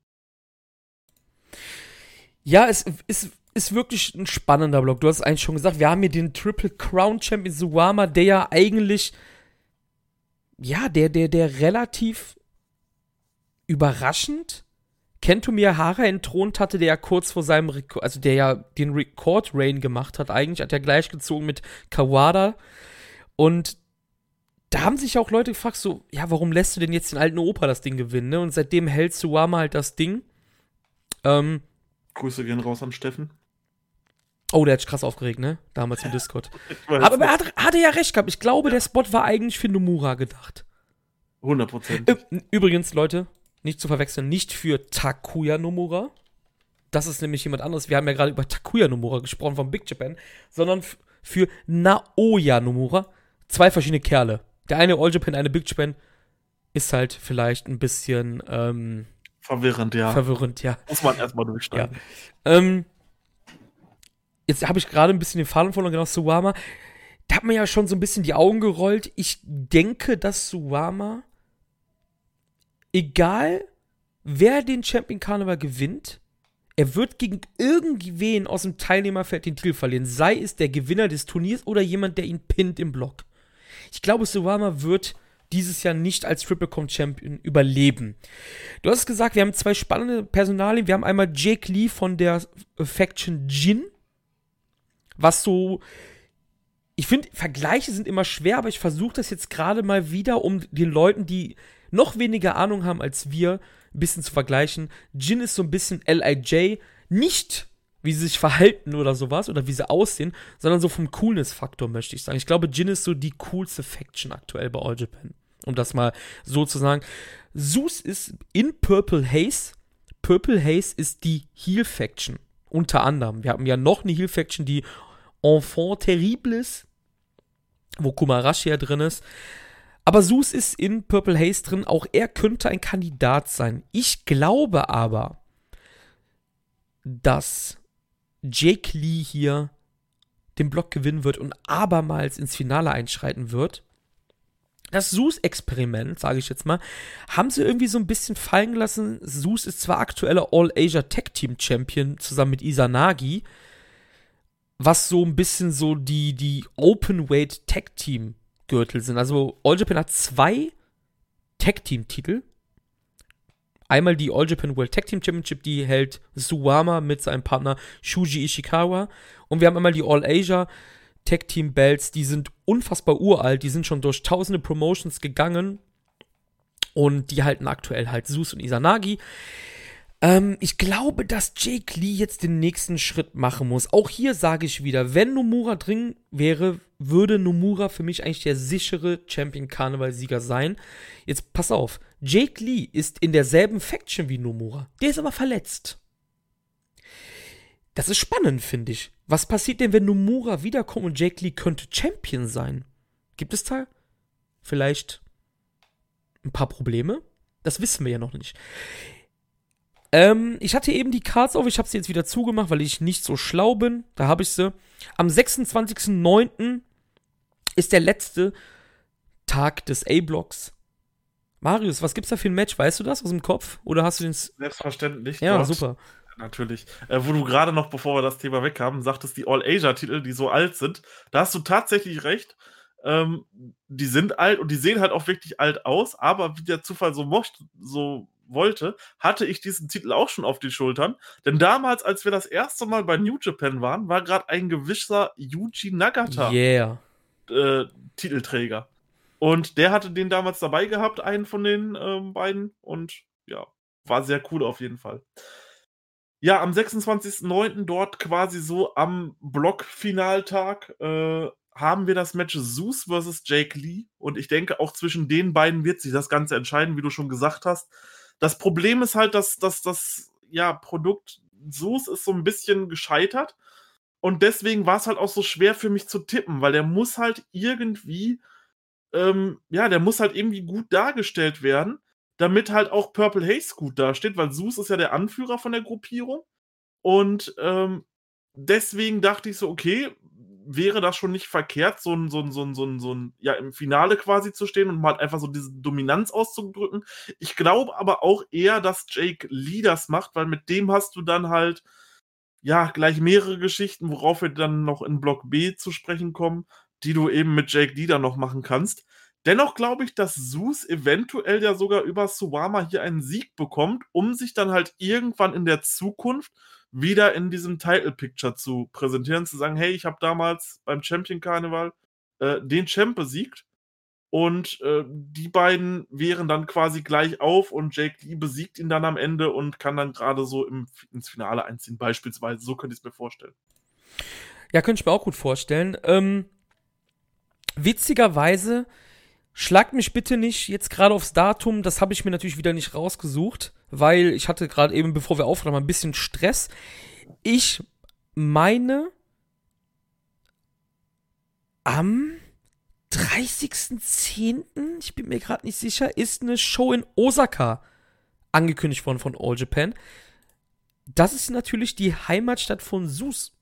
Ja, es ist ist wirklich ein spannender Block. Du hast es eigentlich schon gesagt. Wir haben hier den Triple Crown Champion Suwama, der ja eigentlich, ja, der, der, der relativ überraschend Kento Miyahara entthront hatte, der ja kurz vor seinem Rekord, also der ja den Rekord-Reign gemacht hat, eigentlich, hat er gleichgezogen mit Kawada. Und da haben sich auch Leute gefragt, so, ja, warum lässt du denn jetzt den alten Opa das Ding gewinnen, ne? Und seitdem hält Suwama halt das Ding. Ähm, Grüße gehen raus an Steffen. Oh, der hat sich krass aufgeregt, ne? Damals im Discord. Aber er hat, hatte ja recht gehabt. Ich glaube, der Spot war eigentlich für Nomura gedacht. 100%. Übrigens, Leute, nicht zu verwechseln, nicht für Takuya Nomura. Das ist nämlich jemand anderes. Wir haben ja gerade über Takuya Nomura gesprochen von Big Japan, sondern für Naoya Nomura. Zwei verschiedene Kerle. Der eine All Japan, eine Big Japan. Ist halt vielleicht ein bisschen ähm, verwirrend, ja. Verwirrend, ja. Muss man erstmal durchsteigen. Ja. Ähm, jetzt habe ich gerade ein bisschen den Faden verloren, genau, Suwama. Da hat man ja schon so ein bisschen die Augen gerollt. Ich denke, dass Suwama, egal wer den Champion Carnival gewinnt, er wird gegen irgendwen aus dem Teilnehmerfeld den Titel verlieren. Sei es der Gewinner des Turniers oder jemand, der ihn pinnt im Block. Ich glaube, Suwama wird dieses Jahr nicht als Triple Crown Champion überleben. Du hast gesagt, wir haben zwei spannende Personalien. Wir haben einmal Jake Lee von der Faction Jin was so. Ich finde, Vergleiche sind immer schwer, aber ich versuche das jetzt gerade mal wieder, um den Leuten, die noch weniger Ahnung haben als wir, ein bisschen zu vergleichen. Jin ist so ein bisschen LIJ, nicht wie sie sich verhalten oder sowas oder wie sie aussehen, sondern so vom Coolness-Faktor, möchte ich sagen. Ich glaube, Jin ist so die coolste Faction aktuell bei All Japan. Um das mal so zu sagen. Zeus ist in Purple Haze. Purple Haze ist die Heal-Faction. Unter anderem. Wir haben ja noch eine Heal-Faction, die Enfant Terribles, wo Kumarashi ja drin ist. Aber Zeus ist in Purple Haze drin, auch er könnte ein Kandidat sein. Ich glaube aber, dass Jake Lee hier den Block gewinnen wird und abermals ins Finale einschreiten wird. Das Zeus-Experiment, sage ich jetzt mal, haben sie irgendwie so ein bisschen fallen gelassen. Zeus ist zwar aktueller All-Asia Tag Team Champion zusammen mit Isanagi, was so ein bisschen so die, die Open Weight Tag Team Gürtel sind. Also All Japan hat zwei Tag Team Titel. Einmal die All Japan World Tag Team Championship, die hält Suwama mit seinem Partner Shuji Ishikawa. Und wir haben einmal die All Asia Tag Team Belts, die sind unfassbar uralt, die sind schon durch tausende Promotions gegangen. Und die halten aktuell halt Sus und Isanagi. Ähm, ich glaube, dass Jake Lee jetzt den nächsten Schritt machen muss. Auch hier sage ich wieder, wenn Nomura drin wäre, würde Nomura für mich eigentlich der sichere Champion-Karneval-Sieger sein. Jetzt pass auf, Jake Lee ist in derselben Faction wie Nomura. Der ist aber verletzt. Das ist spannend, finde ich. Was passiert denn, wenn Nomura wiederkommt und Jake Lee könnte Champion sein? Gibt es da vielleicht ein paar Probleme? Das wissen wir ja noch nicht. Ähm, ich hatte eben die Cards auf, ich habe sie jetzt wieder zugemacht, weil ich nicht so schlau bin. Da habe ich sie. Am 26.09. ist der letzte Tag des A-Blocks. Marius, was gibt's da für ein Match? Weißt du das aus dem Kopf? Oder hast du den. Selbstverständlich. Ja, dort. super. Natürlich. Äh, wo du gerade noch, bevor wir das Thema weghaben, sagtest, die All-Asia-Titel, die so alt sind. Da hast du tatsächlich recht. Ähm, die sind alt und die sehen halt auch wirklich alt aus, aber wie der Zufall so mochte, so wollte, hatte ich diesen Titel auch schon auf die Schultern. Denn damals, als wir das erste Mal bei New Japan waren, war gerade ein gewisser Yuji Nagata yeah. äh, Titelträger. Und der hatte den damals dabei gehabt, einen von den ähm, beiden. Und ja, war sehr cool auf jeden Fall. Ja, am 26.09. dort quasi so am Blockfinaltag äh, haben wir das Match Zeus versus Jake Lee. Und ich denke, auch zwischen den beiden wird sich das Ganze entscheiden, wie du schon gesagt hast. Das Problem ist halt, dass, dass das ja, Produkt Zeus ist so ein bisschen gescheitert. Und deswegen war es halt auch so schwer für mich zu tippen, weil der muss halt irgendwie, ähm, ja, der muss halt irgendwie gut dargestellt werden, damit halt auch Purple Haze gut dasteht, weil Zeus ist ja der Anführer von der Gruppierung. Und ähm, deswegen dachte ich so, okay, wäre das schon nicht verkehrt, so ein, so ein, so ein, so ein, so ein, ja, im Finale quasi zu stehen und mal einfach so diese Dominanz auszudrücken. Ich glaube aber auch eher, dass Jake Lee das macht, weil mit dem hast du dann halt, ja, gleich mehrere Geschichten, worauf wir dann noch in Block B zu sprechen kommen, die du eben mit Jake Lee dann noch machen kannst. Dennoch glaube ich, dass Zeus eventuell ja sogar über Suwama hier einen Sieg bekommt, um sich dann halt irgendwann in der Zukunft wieder in diesem Title Picture zu präsentieren, zu sagen, hey, ich habe damals beim Champion Karneval äh, den Champ besiegt und äh, die beiden wären dann quasi gleich auf und Jake Lee besiegt ihn dann am Ende und kann dann gerade so im, ins Finale einziehen, beispielsweise. So könnte ich es mir vorstellen. Ja, könnte ich mir auch gut vorstellen. Ähm, witzigerweise Schlagt mich bitte nicht jetzt gerade aufs Datum, das habe ich mir natürlich wieder nicht rausgesucht, weil ich hatte gerade eben, bevor wir aufnahmen, ein bisschen Stress. Ich meine, am 30.10., ich bin mir gerade nicht sicher, ist eine Show in Osaka angekündigt worden von All Japan. Das ist natürlich die Heimatstadt von Sus.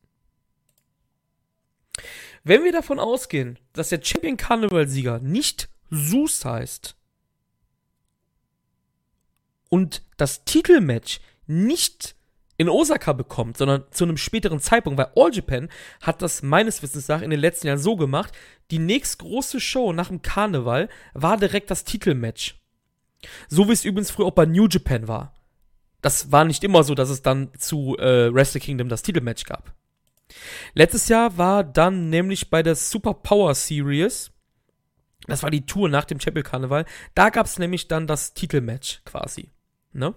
Wenn wir davon ausgehen, dass der Champion Carnival Sieger nicht Sus heißt und das Titelmatch nicht in Osaka bekommt, sondern zu einem späteren Zeitpunkt, weil All Japan hat das meines Wissens nach in den letzten Jahren so gemacht, die nächstgroße Show nach dem Karneval war direkt das Titelmatch. So wie es übrigens früher auch bei New Japan war. Das war nicht immer so, dass es dann zu äh, Wrestle Kingdom das Titelmatch gab. Letztes Jahr war dann nämlich bei der Super Power Series das war die Tour nach dem Chapel Karneval. Da gab es nämlich dann das Titelmatch quasi. Ne?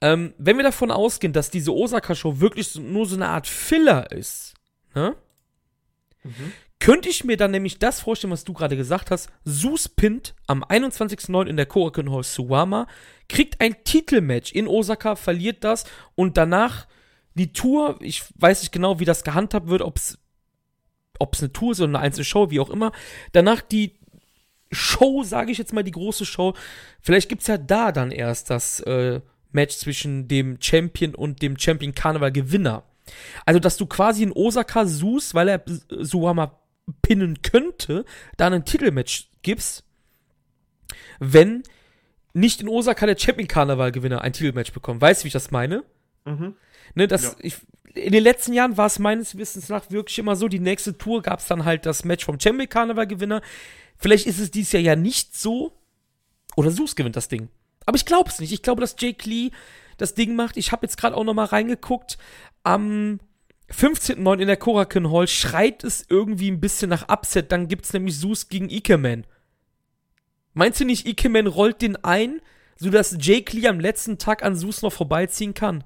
Ähm, wenn wir davon ausgehen, dass diese Osaka-Show wirklich so, nur so eine Art Filler ist, ne? Mhm. Könnte ich mir dann nämlich das vorstellen, was du gerade gesagt hast. Sus Pint am 21.09. in der Korakuen Hall Suwama, kriegt ein Titelmatch in Osaka, verliert das und danach die Tour, ich weiß nicht genau, wie das gehandhabt wird, ob es ob es eine Tour ist oder eine einzelne Show, wie auch immer. Danach die Show, sage ich jetzt mal, die große Show. Vielleicht gibt es ja da dann erst das äh, Match zwischen dem Champion und dem Champion Karneval Gewinner. Also, dass du quasi in Osaka suchst, weil er Suwama pinnen könnte, da ein Titelmatch gibst, wenn nicht in Osaka der Champion Karneval Gewinner ein Titelmatch bekommt. Weißt du, wie ich das meine? Mhm. Ne, das, ja. ich, in den letzten Jahren war es meines Wissens nach wirklich immer so, die nächste Tour gab es dann halt das Match vom Champion Karneval Gewinner. Vielleicht ist es dieses Jahr ja nicht so. Oder Sus gewinnt das Ding. Aber ich glaube es nicht. Ich glaube, dass Jake Lee das Ding macht. Ich habe jetzt gerade auch noch mal reingeguckt. Am 15.09. in der Korakuen Hall schreit es irgendwie ein bisschen nach Upset. Dann gibt es nämlich Sus gegen Ikeman. Meinst du nicht, Ikeman rollt den ein, sodass Jake Lee am letzten Tag an Sus noch vorbeiziehen kann?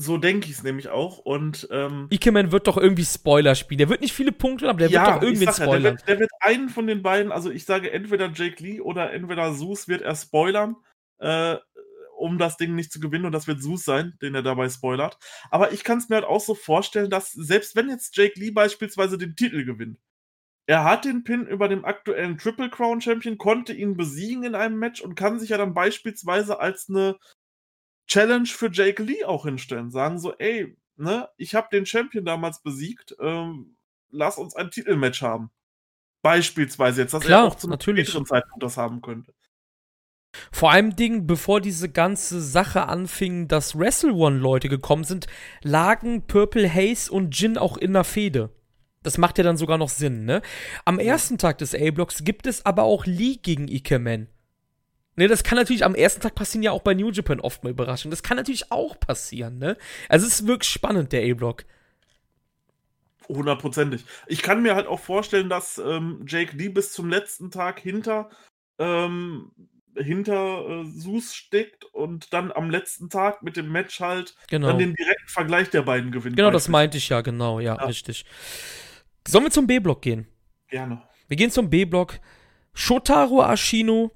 So denke ich es nämlich auch. Und ähm, Ikeman wird doch irgendwie Spoiler spielen. Der wird nicht viele Punkte, aber der ja, wird doch irgendwie spoilern. Ja, der, wird, der wird einen von den beiden, also ich sage entweder Jake Lee oder entweder Zeus wird er spoilern, äh, um das Ding nicht zu gewinnen. Und das wird Zeus sein, den er dabei spoilert. Aber ich kann es mir halt auch so vorstellen, dass selbst wenn jetzt Jake Lee beispielsweise den Titel gewinnt, er hat den Pin über dem aktuellen Triple Crown Champion, konnte ihn besiegen in einem Match und kann sich ja dann beispielsweise als eine Challenge für Jake Lee auch hinstellen. Sagen so, ey, ne, ich habe den Champion damals besiegt, ähm, lass uns ein Titelmatch haben. Beispielsweise jetzt, dass Klar, er auch zu einem späteren Zeitpunkt das haben könnte. Vor allem Dingen, bevor diese ganze Sache anfing, dass Wrestle One Leute gekommen sind, lagen Purple Haze und Jin auch in der Fehde. Das macht ja dann sogar noch Sinn, ne? Am ersten Tag des A-Blocks gibt es aber auch Lee gegen Ikemen. Ne, das kann natürlich am ersten Tag passieren, ja auch bei New Japan oft mal Überraschung. Das kann natürlich auch passieren, ne? Also es ist wirklich spannend, der A-Block. Hundertprozentig. Ich kann mir halt auch vorstellen, dass ähm, Jake Lee bis zum letzten Tag hinter, ähm, hinter äh, Sus steckt und dann am letzten Tag mit dem Match halt genau. dann den direkten Vergleich der beiden gewinnt. Genau, das meinte ich ja, genau, ja, ja. richtig. Sollen wir zum B-Block gehen? Gerne. Wir gehen zum B-Block. Shotaro Ashino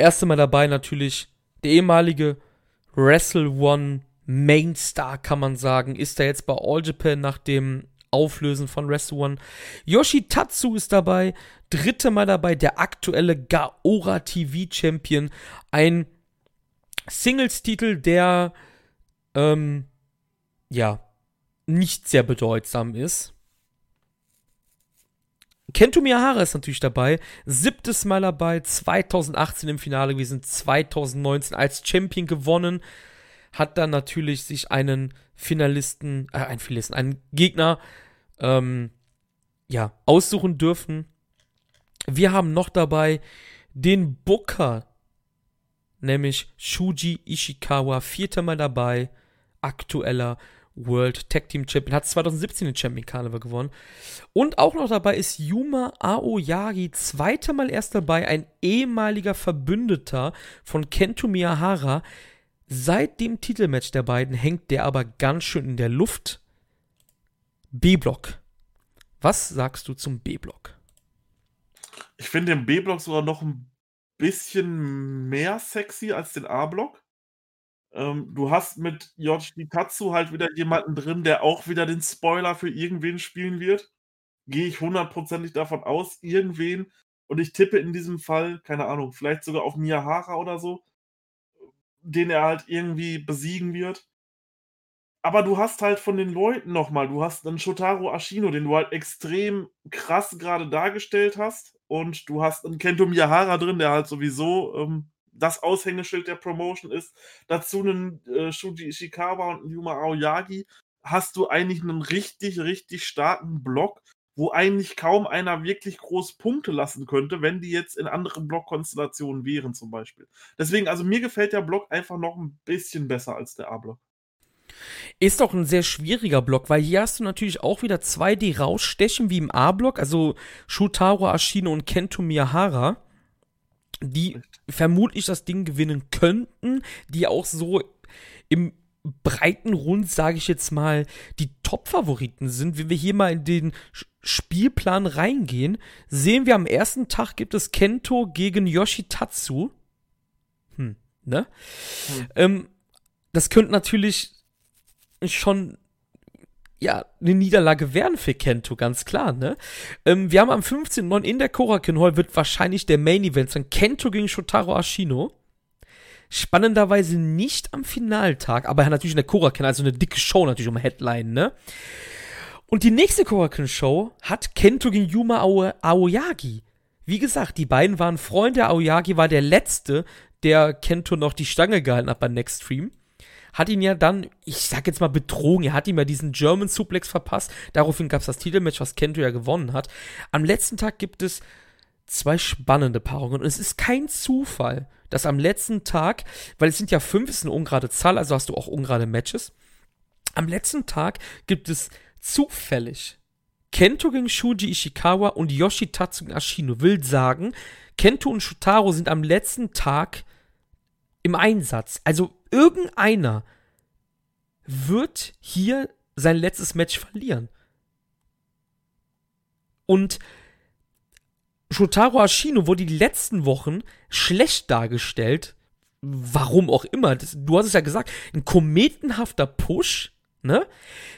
erste Mal dabei natürlich der ehemalige Wrestle One Mainstar, kann man sagen, ist er jetzt bei All Japan nach dem Auflösen von Wrestle One. Yoshitatsu ist dabei, dritte Mal dabei, der aktuelle Gaora TV Champion, ein Singles-Titel, der ähm, ja nicht sehr bedeutsam ist. Kento Miyahara ist natürlich dabei, siebtes Mal dabei, 2018 im Finale gewesen, 2019 als Champion gewonnen, hat dann natürlich sich einen Finalisten, äh, einen Finalisten, einen Gegner, ähm, ja, aussuchen dürfen. Wir haben noch dabei den Booker, nämlich Shuji Ishikawa, vierter Mal dabei, aktueller World Tag Team Champion, hat 2017 den Champion Carnival gewonnen. Und auch noch dabei ist Yuma Aoyagi, zweite Mal erst dabei, ein ehemaliger Verbündeter von Kento Miyahara. Seit dem Titelmatch der beiden hängt der aber ganz schön in der Luft. B-Block. Was sagst du zum B-Block? Ich finde den B-Block sogar noch ein bisschen mehr sexy als den A-Block. Ähm, du hast mit Yoshitatsu halt wieder jemanden drin, der auch wieder den Spoiler für irgendwen spielen wird. Gehe ich hundertprozentig davon aus, irgendwen. Und ich tippe in diesem Fall, keine Ahnung, vielleicht sogar auf Miyahara oder so, den er halt irgendwie besiegen wird. Aber du hast halt von den Leuten nochmal, du hast einen Shotaro Ashino, den du halt extrem krass gerade dargestellt hast. Und du hast einen Kento Miyahara drin, der halt sowieso ähm, das Aushängeschild der Promotion ist. Dazu einen äh, Shuji Ishikawa und einen Yuma Aoyagi. Hast du eigentlich einen richtig, richtig starken Block, wo eigentlich kaum einer wirklich groß Punkte lassen könnte, wenn die jetzt in anderen Blockkonstellationen wären, zum Beispiel. Deswegen, also mir gefällt der Block einfach noch ein bisschen besser als der A-Block. Ist doch ein sehr schwieriger Block, weil hier hast du natürlich auch wieder zwei, die rausstechen wie im A-Block, also Shutaro Ashino und Kento Miyahara die vermutlich das Ding gewinnen könnten, die auch so im breiten Rund, sage ich jetzt mal, die Top-Favoriten sind. Wenn wir hier mal in den Spielplan reingehen, sehen wir am ersten Tag gibt es Kento gegen Yoshitatsu. Hm, ne? Hm. Ähm, das könnte natürlich schon ja, eine Niederlage werden für Kento, ganz klar, ne? Ähm, wir haben am 15.09. in der Korakuen Hall wird wahrscheinlich der Main Event sein. Kento gegen Shotaro Ashino. spannenderweise nicht am Finaltag, aber natürlich in der Korakin, also eine dicke Show natürlich um Headline, ne? Und die nächste Korakin-Show hat Kento gegen Yuma Aoyagi. Wie gesagt, die beiden waren Freunde. Aoyagi war der Letzte, der Kento noch die Stange gehalten hat beim Next Stream. Hat ihn ja dann, ich sag jetzt mal, betrogen. Er hat ihm ja diesen German Suplex verpasst. Daraufhin gab es das Titelmatch, was Kento ja gewonnen hat. Am letzten Tag gibt es zwei spannende Paarungen. Und es ist kein Zufall, dass am letzten Tag, weil es sind ja fünf, ist eine ungerade Zahl, also hast du auch ungerade Matches. Am letzten Tag gibt es zufällig Kento gegen Shuji Ishikawa und Yoshitatsu gegen Ashino will sagen, Kento und Shotaro sind am letzten Tag im Einsatz. Also irgendeiner wird hier sein letztes Match verlieren. Und Shotaro Ashino wurde die letzten Wochen schlecht dargestellt. Warum auch immer. Das, du hast es ja gesagt, ein kometenhafter Push ne?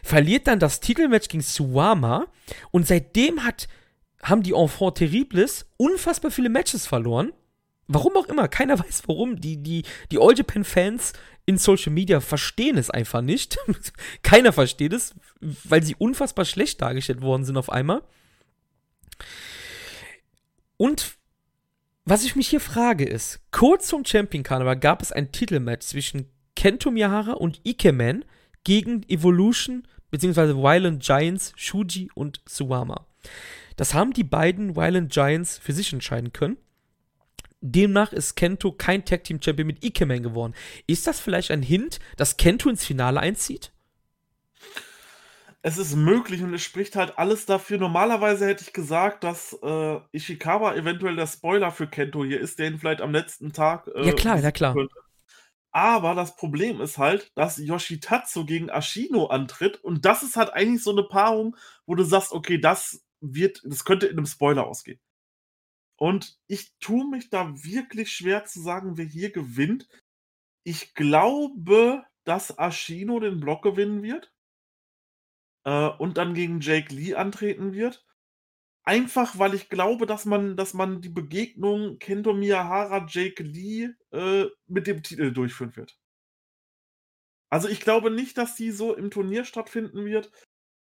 Verliert dann das Titelmatch gegen Suwama und seitdem hat, haben die Enfant Terribles unfassbar viele Matches verloren. Warum auch immer, keiner weiß warum. Die, die, die All Japan-Fans in Social Media verstehen es einfach nicht. keiner versteht es, weil sie unfassbar schlecht dargestellt worden sind auf einmal. Und was ich mich hier frage ist, kurz zum Champion Carnival gab es ein Titelmatch zwischen Kento Miyahara und Ikemen, gegen Evolution bzw. Violent Giants, Shuji und Suwama. Das haben die beiden Violent Giants für sich entscheiden können. Demnach ist Kento kein Tag Team Champion mit Ikemen geworden. Ist das vielleicht ein Hint, dass Kento ins Finale einzieht? Es ist möglich und es spricht halt alles dafür. Normalerweise hätte ich gesagt, dass äh, Ishikawa eventuell der Spoiler für Kento hier ist, der ihn vielleicht am letzten Tag. Äh, ja, klar, ja, klar. Könnte. Aber das Problem ist halt, dass Yoshitatsu gegen Ashino antritt und das ist halt eigentlich so eine Paarung, wo du sagst, okay, das wird, das könnte in einem Spoiler ausgehen. Und ich tue mich da wirklich schwer zu sagen, wer hier gewinnt. Ich glaube, dass Ashino den Block gewinnen wird äh, und dann gegen Jake Lee antreten wird. Einfach, weil ich glaube, dass man dass man die Begegnung Kento Miyahara, Jake Lee, äh, mit dem Titel durchführen wird. Also, ich glaube nicht, dass die so im Turnier stattfinden wird,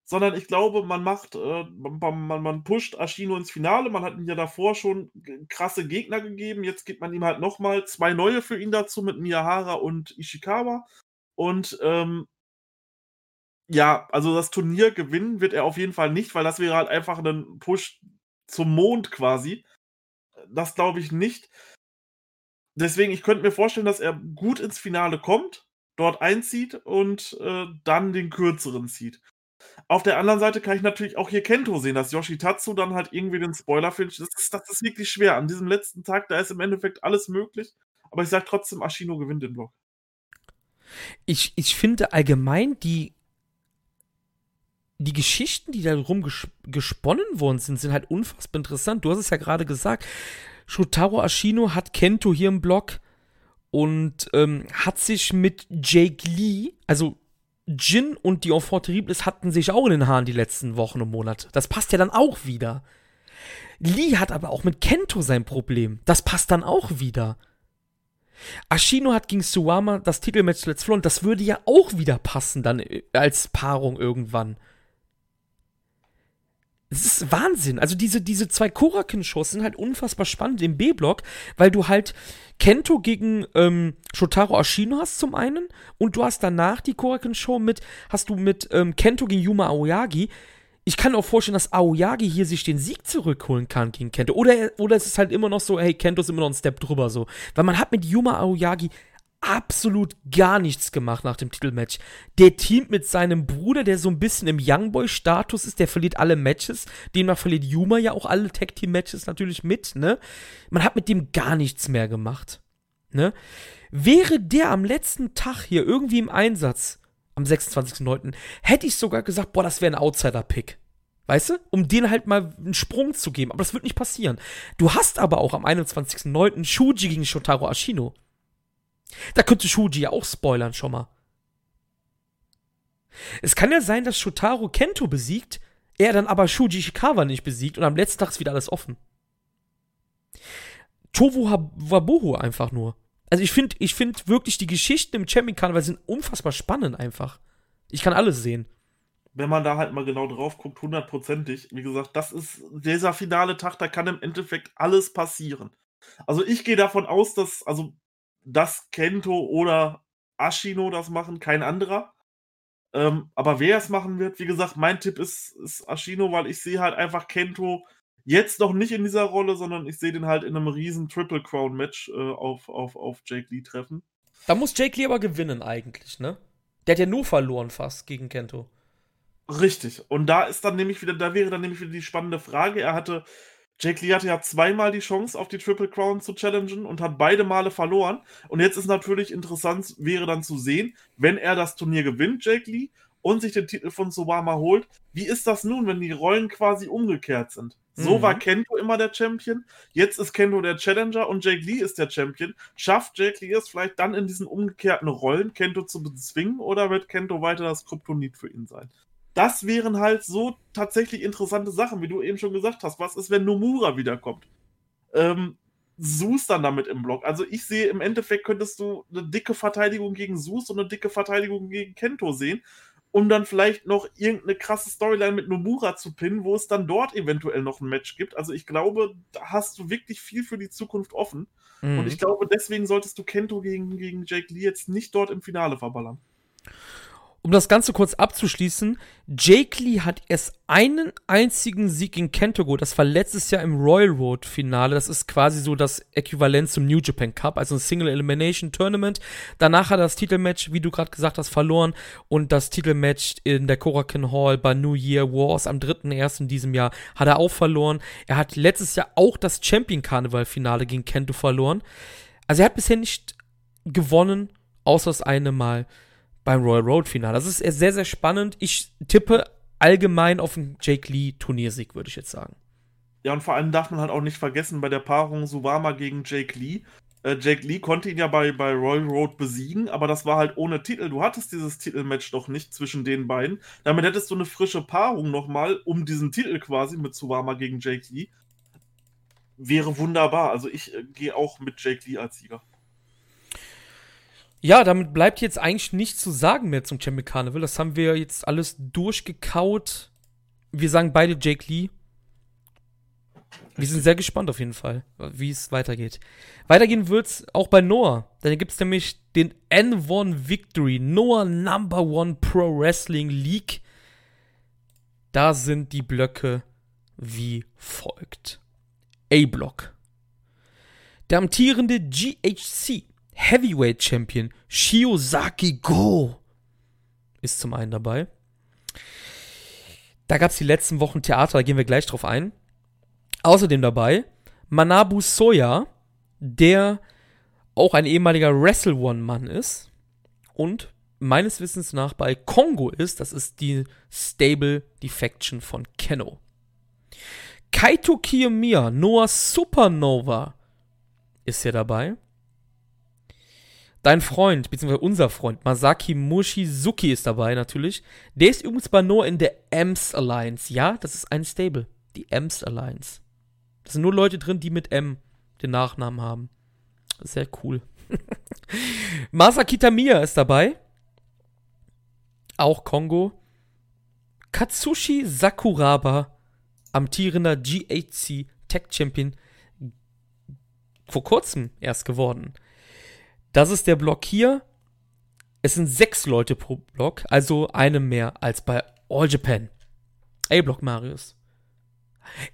sondern ich glaube, man macht, äh, man man pusht Ashino ins Finale. Man hat ihm ja davor schon krasse Gegner gegeben. Jetzt gibt man ihm halt noch mal 2 neue für ihn dazu mit Miyahara und Ishikawa. Und, ähm ja, also das Turnier gewinnen wird er auf jeden Fall nicht, weil das wäre halt einfach ein Push zum Mond quasi. Das glaube ich nicht. Deswegen, ich könnte mir vorstellen, dass er gut ins Finale kommt, dort einzieht und äh, dann den kürzeren zieht. Auf der anderen Seite kann ich natürlich auch hier Kento sehen, dass Yoshitatsu dann halt irgendwie den Spoiler findet. Das ist, das ist wirklich schwer. An diesem letzten Tag, da ist im Endeffekt alles möglich. Aber ich sage trotzdem, Ashino gewinnt den Block. Ich, ich finde allgemein die die Geschichten, die darum ges gesponnen worden sind, sind halt unfassbar interessant. Du hast es ja gerade gesagt. Shotaro Ashino hat Kento hier im Blog und ähm, hat sich mit Jake Lee, also Jin und die Enfant Terribles hatten sich auch in den Haaren die letzten Wochen und Monate. Das passt ja dann auch wieder. Lee hat aber auch mit Kento sein Problem. Das passt dann auch wieder. Ashino hat gegen Suwama das Titelmatch zuletzt verloren. Das würde ja auch wieder passen dann äh, als Paarung irgendwann. Es ist Wahnsinn. Also diese, diese zwei Korakin-Shows sind halt unfassbar spannend im B-Block, weil du halt Kento gegen ähm, Shotaro Ashino hast zum einen und du hast danach die Korakin-Show mit, hast du mit ähm, Kento gegen Yuma Aoyagi. Ich kann auch vorstellen, dass Aoyagi hier sich den Sieg zurückholen kann gegen Kento. Oder, oder es ist halt immer noch so, hey, Kento ist immer noch ein Step drüber so. Weil man hat mit Yuma Aoyagi absolut gar nichts gemacht nach dem Titelmatch. Der teamt mit seinem Bruder, der so ein bisschen im Youngboy-Status ist, der verliert alle Matches. Demnach verliert Yuma ja auch alle Tag-Team-Matches natürlich mit, ne? Man hat mit dem gar nichts mehr gemacht, ne? Wäre der am letzten Tag hier irgendwie im Einsatz, am 26.09., hätte ich sogar gesagt, boah, das wäre ein Outsider-Pick. Weißt du? Um denen halt mal einen Sprung zu geben. Aber das wird nicht passieren. Du hast aber auch am 21.09. Shuji gegen Shotaro Ashino. Da könnte Shuji ja auch spoilern schon mal. Es kann ja sein, dass Shotaro Kento besiegt, er dann aber Shuji Ishikawa nicht besiegt und am letzten Tag ist wieder alles offen. Tovu Wabohu einfach nur. Also ich finde ich find wirklich, die Geschichten im Champion Carnival sind unfassbar spannend einfach. Ich kann alles sehen. Wenn man da halt mal genau drauf guckt, hundertprozentig. Wie gesagt, das ist dieser finale Tag, da kann im Endeffekt alles passieren. Also ich gehe davon aus, dass, also, dass Kento oder Ashino das machen, kein anderer. Ähm, aber wer es machen wird, wie gesagt, mein Tipp ist, ist Ashino, weil ich sehe halt einfach Kento jetzt noch nicht in dieser Rolle, sondern ich sehe den halt in einem riesen Triple Crown Match äh, auf, auf, auf Jake Lee treffen. Da muss Jake Lee aber gewinnen eigentlich, ne? Der hat ja nur verloren fast gegen Kento. Richtig. Und da ist dann nämlich wieder, da wäre dann nämlich wieder die spannende Frage. Er hatte Jake Lee hatte ja zweimal die Chance, auf die Triple Crown zu challengen und hat beide Male verloren. Und jetzt ist natürlich interessant, wäre dann zu sehen, wenn er das Turnier gewinnt, Jake Lee, und sich den Titel von Suwama holt, wie ist das nun, wenn die Rollen quasi umgekehrt sind? So mhm. war Kento immer der Champion, jetzt ist Kento der Challenger und Jake Lee ist der Champion. Schafft Jake Lee es vielleicht dann in diesen umgekehrten Rollen, Kento zu bezwingen oder wird Kento weiter das Kryptonit für ihn sein? Das wären halt so tatsächlich interessante Sachen, wie du eben schon gesagt hast. Was ist, wenn Nomura wiederkommt? Ähm, Sus dann damit im Block. Also ich sehe, im Endeffekt könntest du eine dicke Verteidigung gegen Sus und eine dicke Verteidigung gegen Kento sehen, um dann vielleicht noch irgendeine krasse Storyline mit Nomura zu pinnen, wo es dann dort eventuell noch ein Match gibt. Also ich glaube, da hast du wirklich viel für die Zukunft offen. Mhm. Und ich glaube, deswegen solltest du Kento gegen, gegen Jake Lee jetzt nicht dort im Finale verballern um das Ganze kurz abzuschließen, Jake Lee hat erst einen einzigen Sieg in Kentogo. Das war letztes Jahr im Royal Road Finale. Das ist quasi so das Äquivalent zum New Japan Cup, also ein Single Elimination Tournament. Danach hat er das Titelmatch, wie du gerade gesagt hast, verloren und das Titelmatch in der Korakuen Hall bei New Year Wars am 3.1. in diesem Jahr hat er auch verloren. Er hat letztes Jahr auch das Champion Carnival Finale gegen Kento verloren. Also er hat bisher nicht gewonnen, außer das eine Mal beim Royal Road Finale. Das ist sehr, sehr spannend. Ich tippe allgemein auf einen Jake Lee Turniersieg, würde ich jetzt sagen. Ja, und vor allem darf man halt auch nicht vergessen, bei der Paarung Suwama gegen Jake Lee. Äh, Jake Lee konnte ihn ja bei, bei Royal Road besiegen, aber das war halt ohne Titel. Du hattest dieses Titelmatch doch nicht zwischen den beiden. Damit hättest du eine frische Paarung nochmal um diesen Titel quasi mit Suwama gegen Jake Lee. Wäre wunderbar. Also ich äh, gehe auch mit Jake Lee als Sieger. Ja, damit bleibt jetzt eigentlich nichts zu sagen mehr zum Champion Carnival. Das haben wir jetzt alles durchgekaut. Wir sagen beide Jake Lee. Wir sind sehr gespannt auf jeden Fall, wie es weitergeht. Weitergehen wird's auch bei Noah. Da gibt's nämlich den N1 Victory, Noah Number One Pro Wrestling League. Da sind die Blöcke wie folgt. A-Block. Der amtierende GHC Heavyweight Champion Shiozaki Go ist zum einen dabei. Da gab es die letzten Wochen Theater, da gehen wir gleich drauf ein. Außerdem dabei Manabu Soya, der auch ein ehemaliger Wrestle One-Mann ist und meines Wissens nach bei Kongo ist. Das ist die Stable, die Faction von Kenno. Kaito Kiyomiya, Noah Supernova ist hier dabei. Dein Freund, beziehungsweise unser Freund, Masaki Mushizuki ist dabei natürlich. Der ist übrigens bei Noah in der Ems Alliance. Ja, das ist ein Stable. Die Ems Alliance. Da sind nur Leute drin, die mit M den Nachnamen haben. Sehr cool. Masaki Tamiya ist dabei. Auch Kongo. Katsushi Sakuraba, amtierender GHC Tech Champion, vor kurzem erst geworden. Das ist der Block hier. Es sind sechs Leute pro Block, also eine mehr als bei All Japan. A-Block, Marius.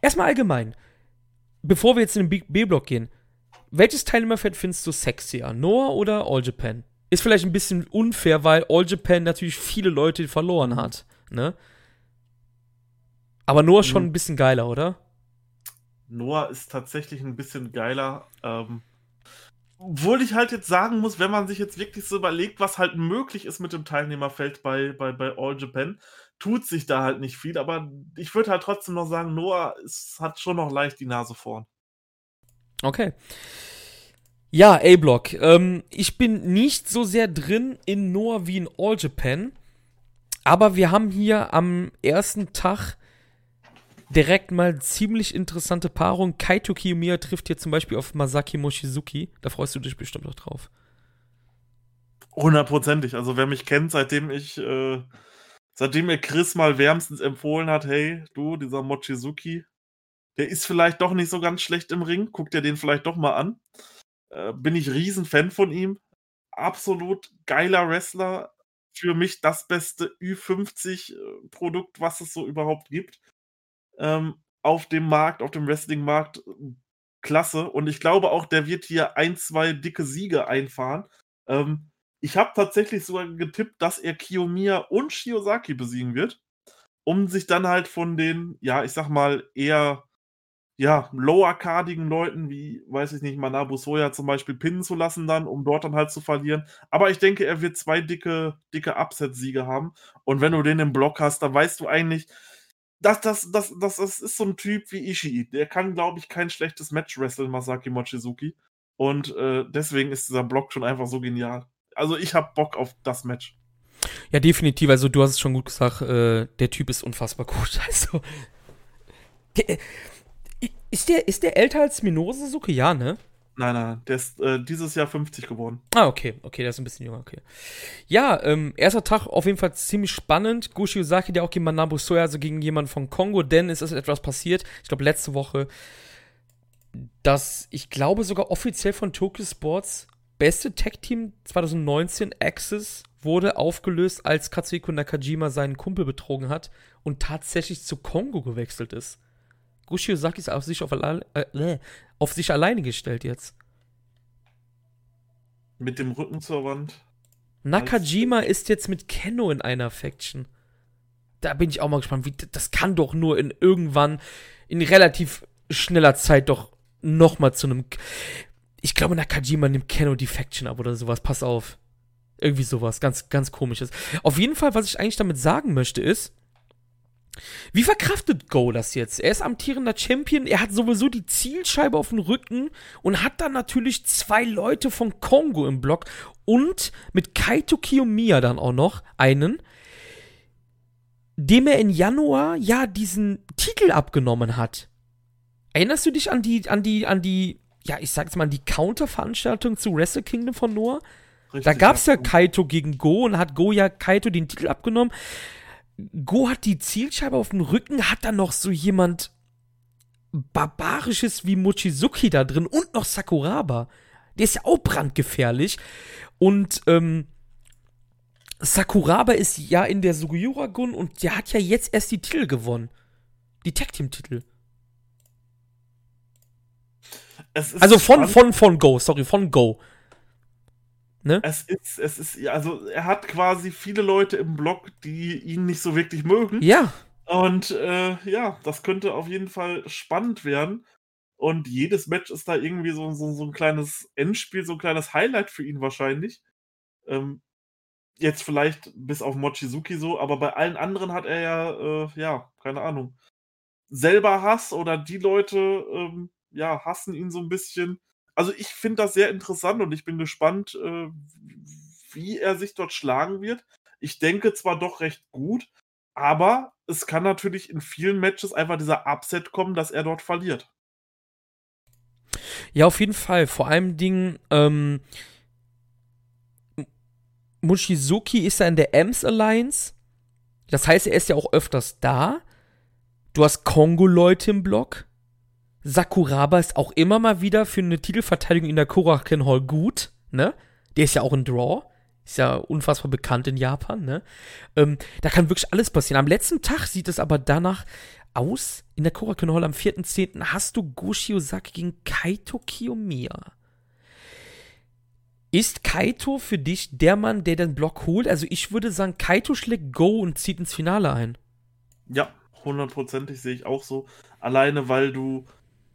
Erstmal allgemein. Bevor wir jetzt in den B-Block gehen, welches Teilnehmerfeld findest du sexier? Noah oder All Japan? Ist vielleicht ein bisschen unfair, weil All Japan natürlich viele Leute verloren hat, ne? Aber Noah ist schon mhm. ein bisschen geiler, oder? Noah ist tatsächlich ein bisschen geiler. Ähm, obwohl ich halt jetzt sagen muss, wenn man sich jetzt wirklich so überlegt, was halt möglich ist mit dem Teilnehmerfeld bei, bei, bei All Japan, tut sich da halt nicht viel. Aber ich würde halt trotzdem noch sagen, Noah ist, hat schon noch leicht die Nase vorn. Okay. Ja, A-Block. Ähm, ich bin nicht so sehr drin in Noah wie in All Japan. Aber wir haben hier am ersten Tag direkt mal ziemlich interessante Paarung. Kaito Kiyomiya trifft hier zum Beispiel auf Masaki Mochizuki. Da freust du dich bestimmt noch drauf. Hundertprozentig. Also wer mich kennt, seitdem ich, äh, seitdem mir Chris mal wärmstens empfohlen hat, hey, du, dieser Mochizuki, der ist vielleicht doch nicht so ganz schlecht im Ring. Guck dir den vielleicht doch mal an. Äh, bin ich riesen Fan von ihm. Absolut geiler Wrestler. Für mich das beste Ü50-Produkt, was es so überhaupt gibt. Ähm, auf dem Markt, auf dem Wrestling-Markt. Klasse. Und ich glaube auch, der wird hier ein, zwei dicke Siege einfahren. Ähm, ich habe tatsächlich sogar getippt, dass er Kiyomiya und Shiozaki besiegen wird, um sich dann halt von den, ja, ich sag mal, eher ja, lower-cardigen Leuten wie, weiß ich nicht, Manabu Soya zum Beispiel pinnen zu lassen dann, um dort dann halt zu verlieren. Aber ich denke, er wird zwei dicke, dicke Upset-Siege haben. Und wenn du den im Block hast, dann weißt du eigentlich, das, das, das, das, das ist so ein Typ wie Ishii. Der kann, glaube ich, kein schlechtes Match wresteln, Masaki Mochizuki. Und äh, deswegen ist dieser Block schon einfach so genial. Also ich habe Bock auf das Match. Ja, definitiv. Also du hast es schon gut gesagt, äh, der Typ ist unfassbar gut. Also der, ist der, ist der älter als Minoru Suzuki? Ja, ne? Nein, nein, der ist äh, dieses Jahr 50 geworden. Ah, okay, okay, der ist ein bisschen jünger, okay. Ja, ähm, erster Tag auf jeden Fall ziemlich spannend. Gushi Usaki, der auch gegen Manabu Soya, also gegen jemanden von Kongo, denn es ist etwas passiert. Ich glaube, letzte Woche, dass ich glaube sogar offiziell von Tokyo Sports beste Tech-Team 2019 Access wurde aufgelöst, als Katsuhiko Nakajima seinen Kumpel betrogen hat und tatsächlich zu Kongo gewechselt ist. Gushi Ozaki ist auf sich, auf, alle, äh, auf sich alleine gestellt jetzt. Mit dem Rücken zur Wand. Nakajima ist jetzt mit Kenno in einer Faction. Da bin ich auch mal gespannt. Wie, das kann doch nur in irgendwann, in relativ schneller Zeit doch nochmal zu einem. Ich glaube, Nakajima nimmt Kenno die Faction ab oder sowas. Pass auf. Irgendwie sowas. Ganz, ganz komisches. Auf jeden Fall, was ich eigentlich damit sagen möchte, ist, wie verkraftet Go das jetzt? Er ist amtierender Champion, er hat sowieso die Zielscheibe auf dem Rücken und hat dann natürlich zwei Leute von Kongo im Block und mit Kaito Kiyomiya dann auch noch einen, dem er in Januar ja diesen Titel abgenommen hat. Erinnerst du dich an die, an die, an die, ja, ich sag's mal, an die Counter-Veranstaltung zu Wrestle Kingdom von Noah? Richtig, da gab's ja Kaito gegen Go und hat Go ja Kaito den Titel abgenommen. Go hat die Zielscheibe auf dem Rücken, hat dann noch so jemand Barbarisches wie Mochizuki da drin und noch Sakuraba. Der ist ja auch brandgefährlich. Und ähm, Sakuraba ist ja in der Sugiura-Gun und der hat ja jetzt erst die Titel gewonnen. Die Tag-Team-Titel. Also von, von, von Go, sorry, von Go. Ne? Es ist, es ist, also er hat quasi viele Leute im Blog, die ihn nicht so wirklich mögen. Ja. Und äh, ja, das könnte auf jeden Fall spannend werden. Und jedes Match ist da irgendwie so, so, so ein kleines Endspiel, so ein kleines Highlight für ihn wahrscheinlich. Ähm, jetzt vielleicht bis auf Mochizuki so, aber bei allen anderen hat er ja, äh, ja, keine Ahnung, selber Hass oder die Leute, ähm, ja, hassen ihn so ein bisschen. Also ich finde das sehr interessant und ich bin gespannt, äh, wie er sich dort schlagen wird. Ich denke zwar doch recht gut, aber es kann natürlich in vielen Matches einfach dieser Upset kommen, dass er dort verliert. Ja, auf jeden Fall. Vor allem Dingen, ähm, Mushizuki ist ja in der Ems Alliance. Das heißt, er ist ja auch öfters da. Du hast Kongo-Leute im Block. Sakuraba ist auch immer mal wieder für eine Titelverteidigung in der Korakuen Hall gut, ne? Der ist ja auch ein Draw. Ist ja unfassbar bekannt in Japan, ne? Ähm, da kann wirklich alles passieren. Am letzten Tag sieht es aber danach aus. In der Korakuen Hall am 4.10. hast du Goshi Ozaki gegen Kaito Kiyomiya. Ist Kaito für dich der Mann, der den Block holt? Also ich würde sagen, Kaito schlägt Go und zieht ins Finale ein. Ja, hundertprozentig sehe ich auch so. Alleine weil du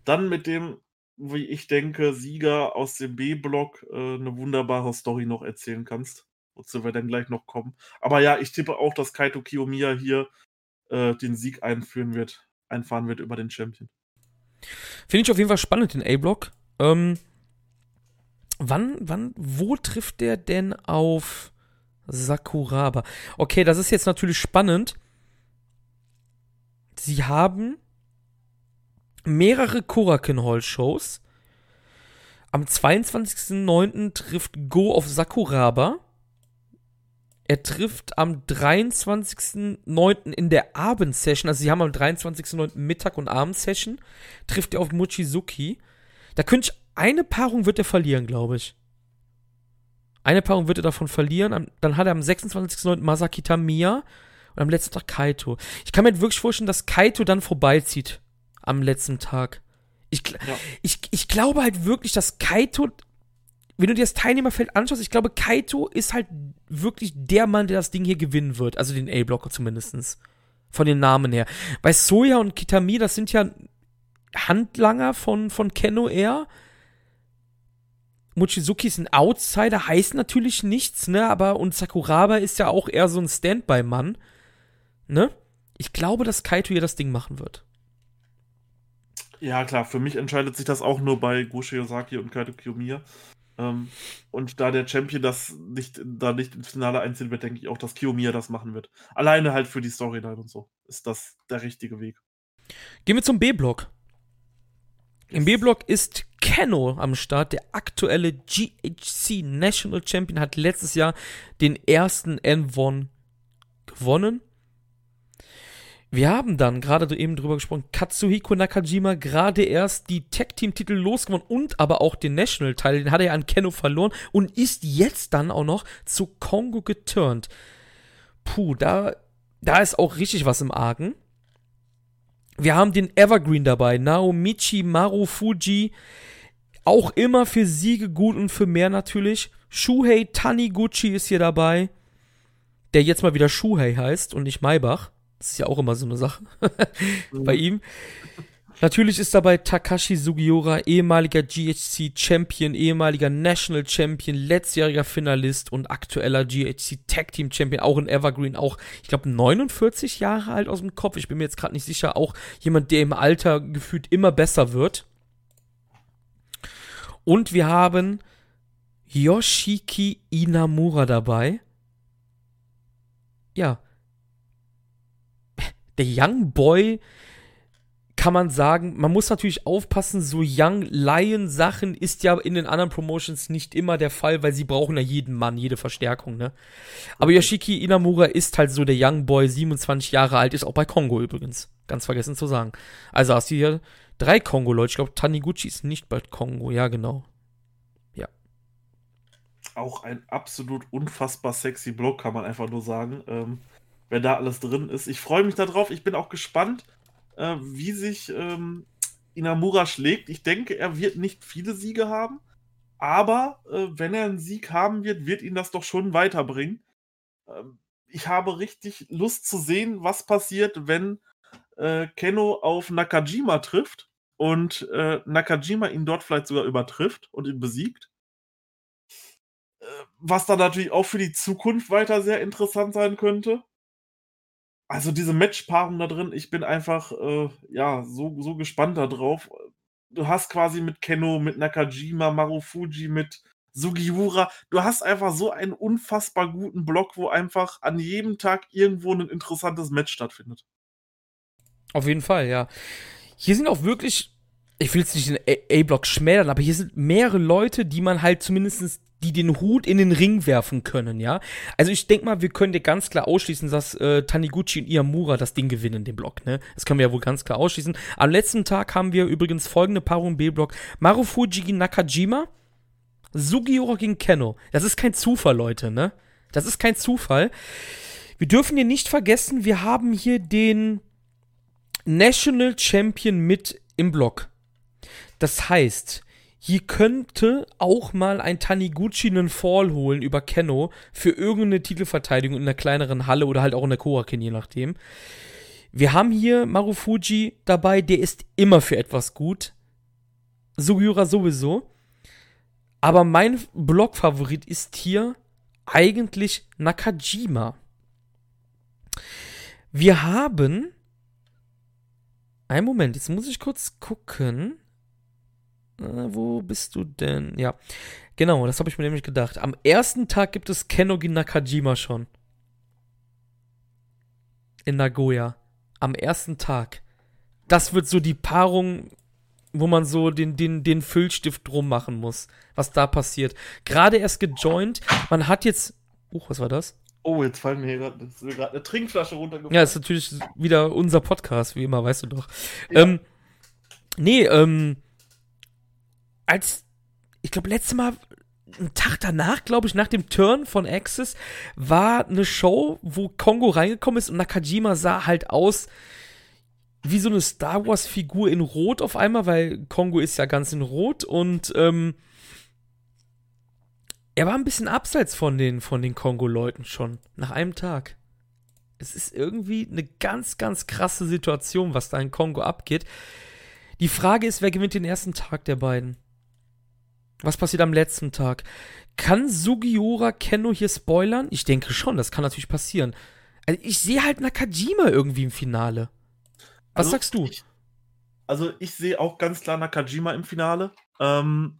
dann mit dem, wie ich denke, Sieger aus dem B-Block äh, eine wunderbare Story noch erzählen kannst. Wozu wir dann gleich noch kommen. Aber ja, ich tippe auch, dass Kaito Kiyomiya hier äh, den Sieg einführen wird, einfahren wird über den Champion. Finde ich auf jeden Fall spannend, den A-Block. Ähm, wann, wann, wo trifft der denn auf Sakuraba? Okay, das ist jetzt natürlich spannend. Sie haben mehrere Korakuen Hall Shows. Am 22.09. trifft Go auf Sakuraba. Er trifft am 23.09. in der Abendsession, also sie haben am 23.09. Mittag- und Abendsession, trifft er auf Mochizuki. Da könnte ich, eine Paarung wird er verlieren, glaube ich. Eine Paarung wird er davon verlieren. Dann hat er am 26.09. Masaki Tamiya und am letzten Tag Kaito. Ich kann mir wirklich vorstellen, dass Kaito dann vorbeizieht am letzten Tag. Ich, ja. ich, ich glaube halt wirklich, dass Kaito, wenn du dir das Teilnehmerfeld anschaust, ich glaube, Kaito ist halt wirklich der Mann, der das Ding hier gewinnen wird. Also den A-Blocker zumindestens Von den Namen her. Weil Soja und Kitami, das sind ja Handlanger von, von Kenno Air. Mochizuki ist ein Outsider, heißt natürlich nichts, ne? Aber und Sakuraba ist ja auch eher so ein Standby-Mann, ne? Ich glaube, dass Kaito hier das Ding machen wird. Ja, klar, für mich entscheidet sich das auch nur bei Goshe Yosaki und Kaito Kiyomiya. Ähm, und da der Champion das nicht, da nicht ins Finale einziehen wird, denke ich auch, dass Kiyomiya das machen wird. Alleine halt für die Storyline und so ist das der richtige Weg. Gehen wir zum B-Block. Im B-Block ist Keno am Start, der aktuelle GHC National Champion, hat letztes Jahr den ersten N1 gewonnen. Wir haben dann gerade eben drüber gesprochen, Katsuhiko Nakajima gerade erst die Tag-Team-Titel losgewonnen und aber auch den National-Teil, den hat er an Keno verloren und ist jetzt dann auch noch zu Kongo geturnt. Puh, da, da ist auch richtig was im Argen. Wir haben den Evergreen dabei, Naomichi Marufuji, auch immer für Siege gut und für mehr natürlich. Shuhei Taniguchi ist hier dabei, der jetzt mal wieder Shuhei heißt und nicht Maybach. Das ist ja auch immer so eine Sache bei ihm. Natürlich ist dabei Takashi Sugiura, ehemaliger GHC Champion, ehemaliger National Champion, letztjähriger Finalist und aktueller GHC Tag Team Champion, auch in Evergreen, auch, ich glaube, 49 Jahre alt aus dem Kopf. Ich bin mir jetzt gerade nicht sicher, auch jemand, der im Alter gefühlt immer besser wird. Und wir haben Yoshiki Inamura dabei. Ja. Der Young Boy kann man sagen, man muss natürlich aufpassen, so Young Lion Sachen ist ja in den anderen Promotions nicht immer der Fall, weil sie brauchen ja jeden Mann, jede Verstärkung, ne? Aber Yoshiki Inamura ist halt so der Young Boy, 27 Jahre alt, ist auch bei Kongo übrigens. Ganz vergessen zu sagen. Also hast du hier drei Kongo-Leute. Ich glaube, Taniguchi ist nicht bei Kongo. Ja, genau. Ja. Auch ein absolut unfassbar sexy Block, kann man einfach nur sagen. Ähm, wenn da alles drin ist. Ich freue mich darauf. Ich bin auch gespannt äh, wie sich ähm, Inamura schlägt. Ich denke, er wird nicht viele Siege haben, aber äh, wenn er einen Sieg haben wird, wird ihn das doch schon weiterbringen. Ähm, ich habe richtig Lust zu sehen, was passiert, wenn äh, Keno auf Nakajima trifft und äh, Nakajima ihn dort vielleicht sogar übertrifft und ihn besiegt. Äh, was dann natürlich auch für die Zukunft weiter sehr interessant sein könnte. Also diese Matchpaarung da drin, ich bin einfach äh, ja so, so gespannt darauf. Du hast quasi mit Kenno, mit Nakajima, Marufuji, mit Sugiura, du hast einfach so einen unfassbar guten Block, wo einfach an jedem Tag irgendwo ein interessantes Match stattfindet. Auf jeden Fall, ja. Hier sind auch wirklich, ich will jetzt nicht den A-Block schmälern, aber hier sind mehrere Leute, die man halt zumindest die den Hut in den Ring werfen können, ja. Also ich denke mal, wir können dir ganz klar ausschließen, dass äh, Taniguchi und Iamura das Ding gewinnen, den Block, ne? Das können wir ja wohl ganz klar ausschließen. Am letzten Tag haben wir übrigens folgende Paarung B-Block. Marufuji gegen Nakajima, Sugiura gegen Kenno. Das ist kein Zufall, Leute, ne? Das ist kein Zufall. Wir dürfen hier nicht vergessen, wir haben hier den National Champion mit im Block. Das heißt, hier könnte auch mal ein Taniguchi einen Fall holen über Kenno für irgendeine Titelverteidigung in einer kleineren Halle oder halt auch in der Korakin, je nachdem. Wir haben hier Marufuji dabei, der ist immer für etwas gut. Sugiura sowieso. Aber mein Blockfavorit ist hier eigentlich Nakajima. Wir haben. Einen Moment, jetzt muss ich kurz gucken. Äh, wo bist du denn? Ja, genau, das habe ich mir nämlich gedacht. Am ersten Tag gibt es Kenogi Nakajima schon. In Nagoya. Am ersten Tag. das wird so die Paarung, wo man so den, den, den Füllstift drum machen muss, was da passiert. Gerade erst gejoint, man hat jetzt. Oh, was war das? Oh, jetzt fallen mir hier gerade eine Trinkflasche runtergefallen. Ja, ist natürlich wieder unser Podcast, wie immer, weißt du doch. Ja. Ähm, nee, ähm, als, ich glaube, letztes Mal, einen Tag danach, glaube ich, nach dem Turn von Axis, war eine Show, wo Kongo reingekommen ist und Nakajima sah halt aus wie so eine Star Wars-Figur in Rot auf einmal, weil Kongo ist ja ganz in Rot und ähm, er war ein bisschen abseits von den, von den Kongo-Leuten schon, nach einem Tag. Es ist irgendwie eine ganz, ganz krasse Situation, was da in Kongo abgeht. Die Frage ist, wer gewinnt den ersten Tag der beiden? Was passiert am letzten Tag? Kann Sugiura Kenno hier spoilern? Ich denke schon, das kann natürlich passieren. Also ich sehe halt Nakajima irgendwie im Finale. Was also sagst du? Ich, also ich sehe auch ganz klar Nakajima im Finale. Ähm,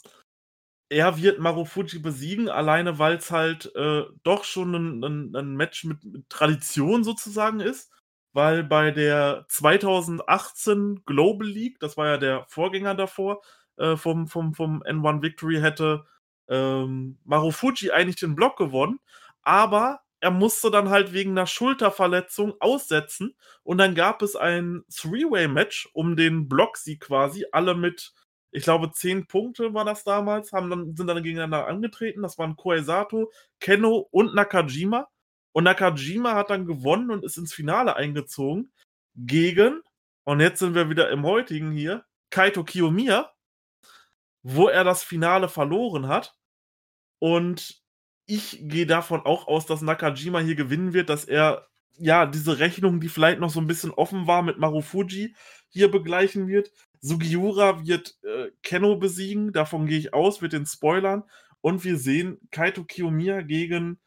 er wird Marufuji besiegen, alleine weil es halt äh, doch schon ein, ein, ein Match mit, mit, Tradition sozusagen ist. Weil bei der 2018 Global League, das war ja der Vorgänger davor, äh, vom, vom, vom N1 Victory, hätte ähm, Marufuji eigentlich den Block gewonnen. Aber er musste dann halt wegen einer Schulterverletzung aussetzen. Und dann gab es ein Three-Way-Match um den Blocksieg quasi. Alle mit ich glaube, zehn Punkte war das damals, haben dann, sind dann gegeneinander angetreten. Das waren Koesato, Kenno und Nakajima. Und Nakajima hat dann gewonnen und ist ins Finale eingezogen gegen, und jetzt sind wir wieder im heutigen hier, Kaito Kiyomiya, wo er das Finale verloren hat. Und ich gehe davon auch aus, dass Nakajima hier gewinnen wird, dass er ja diese Rechnung, die vielleicht noch so ein bisschen offen war mit Marufuji, hier begleichen wird. Sugiura wird äh, Kenno besiegen, davon gehe ich aus, wird den Spoilern. Und wir sehen Kaito Kiyomiya gegen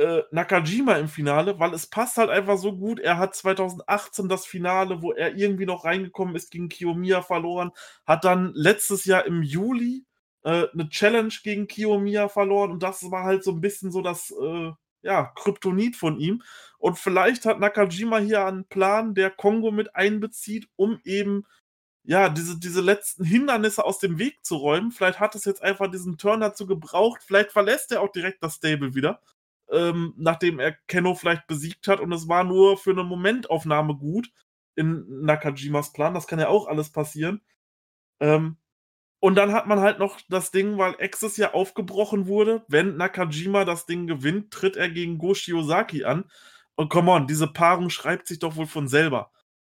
äh, Nakajima im Finale, weil es passt halt einfach so gut. Er hat 2018 das Finale, wo er irgendwie noch reingekommen ist, gegen Kiyomiya verloren, hat dann letztes Jahr im Juli äh, eine Challenge gegen Kiyomiya verloren und das war halt so ein bisschen so das äh, ja, Kryptonit von ihm. Und vielleicht hat Nakajima hier einen Plan, der Kongo mit einbezieht, um eben ja, diese, diese letzten Hindernisse aus dem Weg zu räumen. Vielleicht hat es jetzt einfach diesen Turn dazu gebraucht. Vielleicht verlässt er auch direkt das Stable wieder, ähm, nachdem er Kenno vielleicht besiegt hat. Und es war nur für eine Momentaufnahme gut in Nakajimas Plan. Das kann ja auch alles passieren. Ähm, und dann hat man halt noch das Ding, weil Access ja aufgebrochen wurde. Wenn Nakajima das Ding gewinnt, tritt er gegen Go Shiozaki an. Und come on, diese Paarung schreibt sich doch wohl von selber.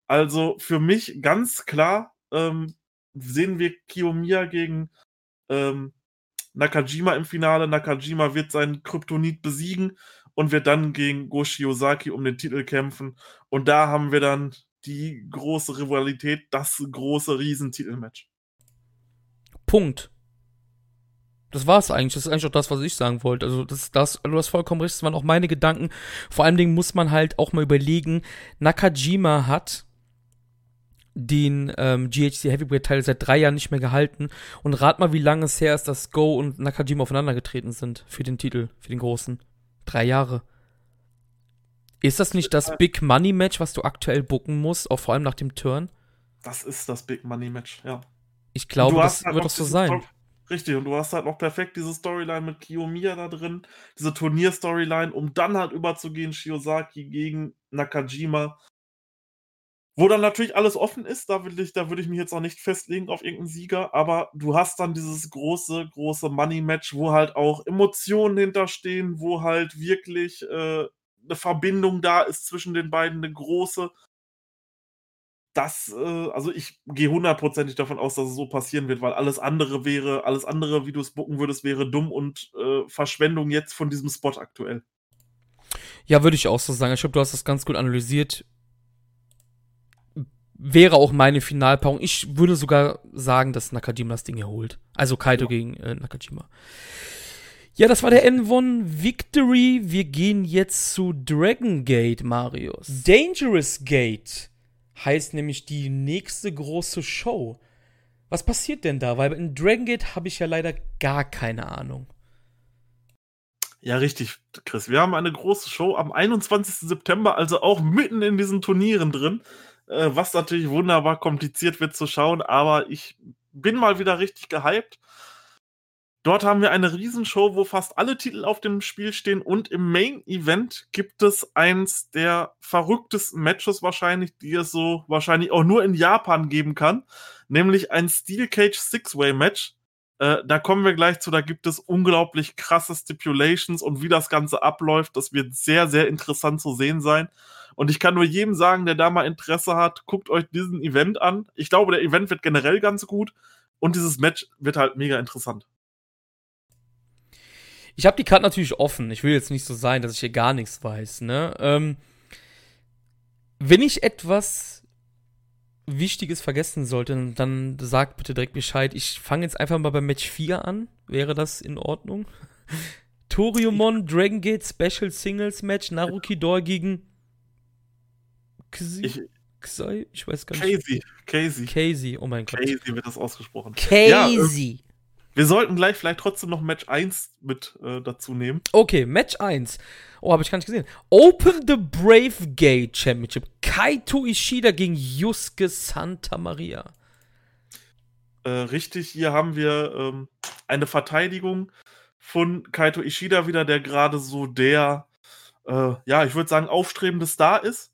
Also für mich ganz klar ähm, sehen wir Kiyomiya gegen ähm, Nakajima im Finale. Nakajima wird seinen Kryptonit besiegen und wird dann gegen Go Shiozaki um den Titel kämpfen. Und da haben wir dann die große Rivalität, das große Riesentitelmatch. Punkt. Das war es eigentlich. Das ist eigentlich auch das, was ich sagen wollte. Also, das, das, du hast vollkommen recht. Das waren auch meine Gedanken. Vor allen Dingen muss man halt auch mal überlegen, Nakajima hat den ähm, GHC Heavyweight Teil seit drei Jahren nicht mehr gehalten. Und rat mal, wie lange es her ist, dass Go und Nakajima aufeinander getreten sind für den Titel, für den großen. Drei Jahre. Ist das nicht das Big Money Match, was du aktuell bucken musst, auch vor allem nach dem Turn? Das ist das Big Money Match, ja. Ich glaube, das halt wird doch so sein. Story Richtig, und du hast halt noch perfekt diese Storyline mit Kiyomiya da drin, diese Turnier-Storyline, um dann halt überzugehen, Shiozaki gegen Nakajima. Wo dann natürlich alles offen ist, da, will ich, da würde ich mich jetzt auch nicht festlegen auf irgendeinen Sieger, aber du hast dann dieses große, große Money-Match, wo halt auch Emotionen hinterstehen, wo halt wirklich äh, eine Verbindung da ist zwischen den beiden, eine große. Das, äh, also ich gehe hundertprozentig davon aus, dass es so passieren wird, weil alles andere wäre, alles andere, wie du es bucken würdest, wäre dumm und äh, Verschwendung jetzt von diesem Spot aktuell. Ja, würde ich auch so sagen. Ich glaube, du hast das ganz gut analysiert wäre auch meine Finalpaarung. Ich würde sogar sagen, dass Nakajima das Ding erholt. Also Kaito ja. gegen äh, Nakajima. Ja, das war der N1 Victory. Wir gehen jetzt zu Dragon Gate, Marius. Dangerous Gate heißt nämlich die nächste große Show. Was passiert denn da? Weil in Dragon Gate habe ich ja leider gar keine Ahnung. Ja, richtig, Chris. Wir haben eine große Show am 21. September, also auch mitten in diesen Turnieren drin. Äh, was natürlich wunderbar kompliziert wird zu schauen, aber ich bin mal wieder richtig gehypt. Dort haben wir eine Riesenshow, wo fast alle Titel auf dem Spiel stehen und im Main Event gibt es eins der verrücktesten Matches wahrscheinlich, die es so wahrscheinlich auch nur in Japan geben kann, nämlich ein Steel Cage Six-Way Match. Äh, da kommen wir gleich zu, da gibt es unglaublich krasse Stipulations und wie das Ganze abläuft, das wird sehr, sehr interessant zu sehen sein. Und ich kann nur jedem sagen, der da mal Interesse hat, guckt euch diesen Event an. Ich glaube, der Event wird generell ganz gut und dieses Match wird halt mega interessant. Ich habe die Karte natürlich offen. Ich will jetzt nicht so sein, dass ich hier gar nichts weiß. Ne? Ähm, wenn ich etwas Wichtiges vergessen sollte, dann sagt bitte direkt Bescheid. Ich fange jetzt einfach mal bei Match 4 an. Wäre das in Ordnung? Toriumon Dragon Gate Special Singles Match Naruki Dor gegen Xi? Ich, Xi? Ich weiß gar nicht. Casey. Casey. Casey, oh mein Gott. Casey wird das ausgesprochen. Casey. Ja, äh, wir sollten gleich vielleicht trotzdem noch Match 1 mit äh, dazu nehmen. Okay, Match 1. Oh, habe ich gar nicht gesehen. Open the Brave Gate Championship. Kaito Ishida gegen Yusuke Santa Maria. Äh, richtig, hier haben wir ähm, eine Verteidigung von Kaito Ishida wieder, der gerade so der, äh, ja, ich würde sagen, aufstrebende Star ist,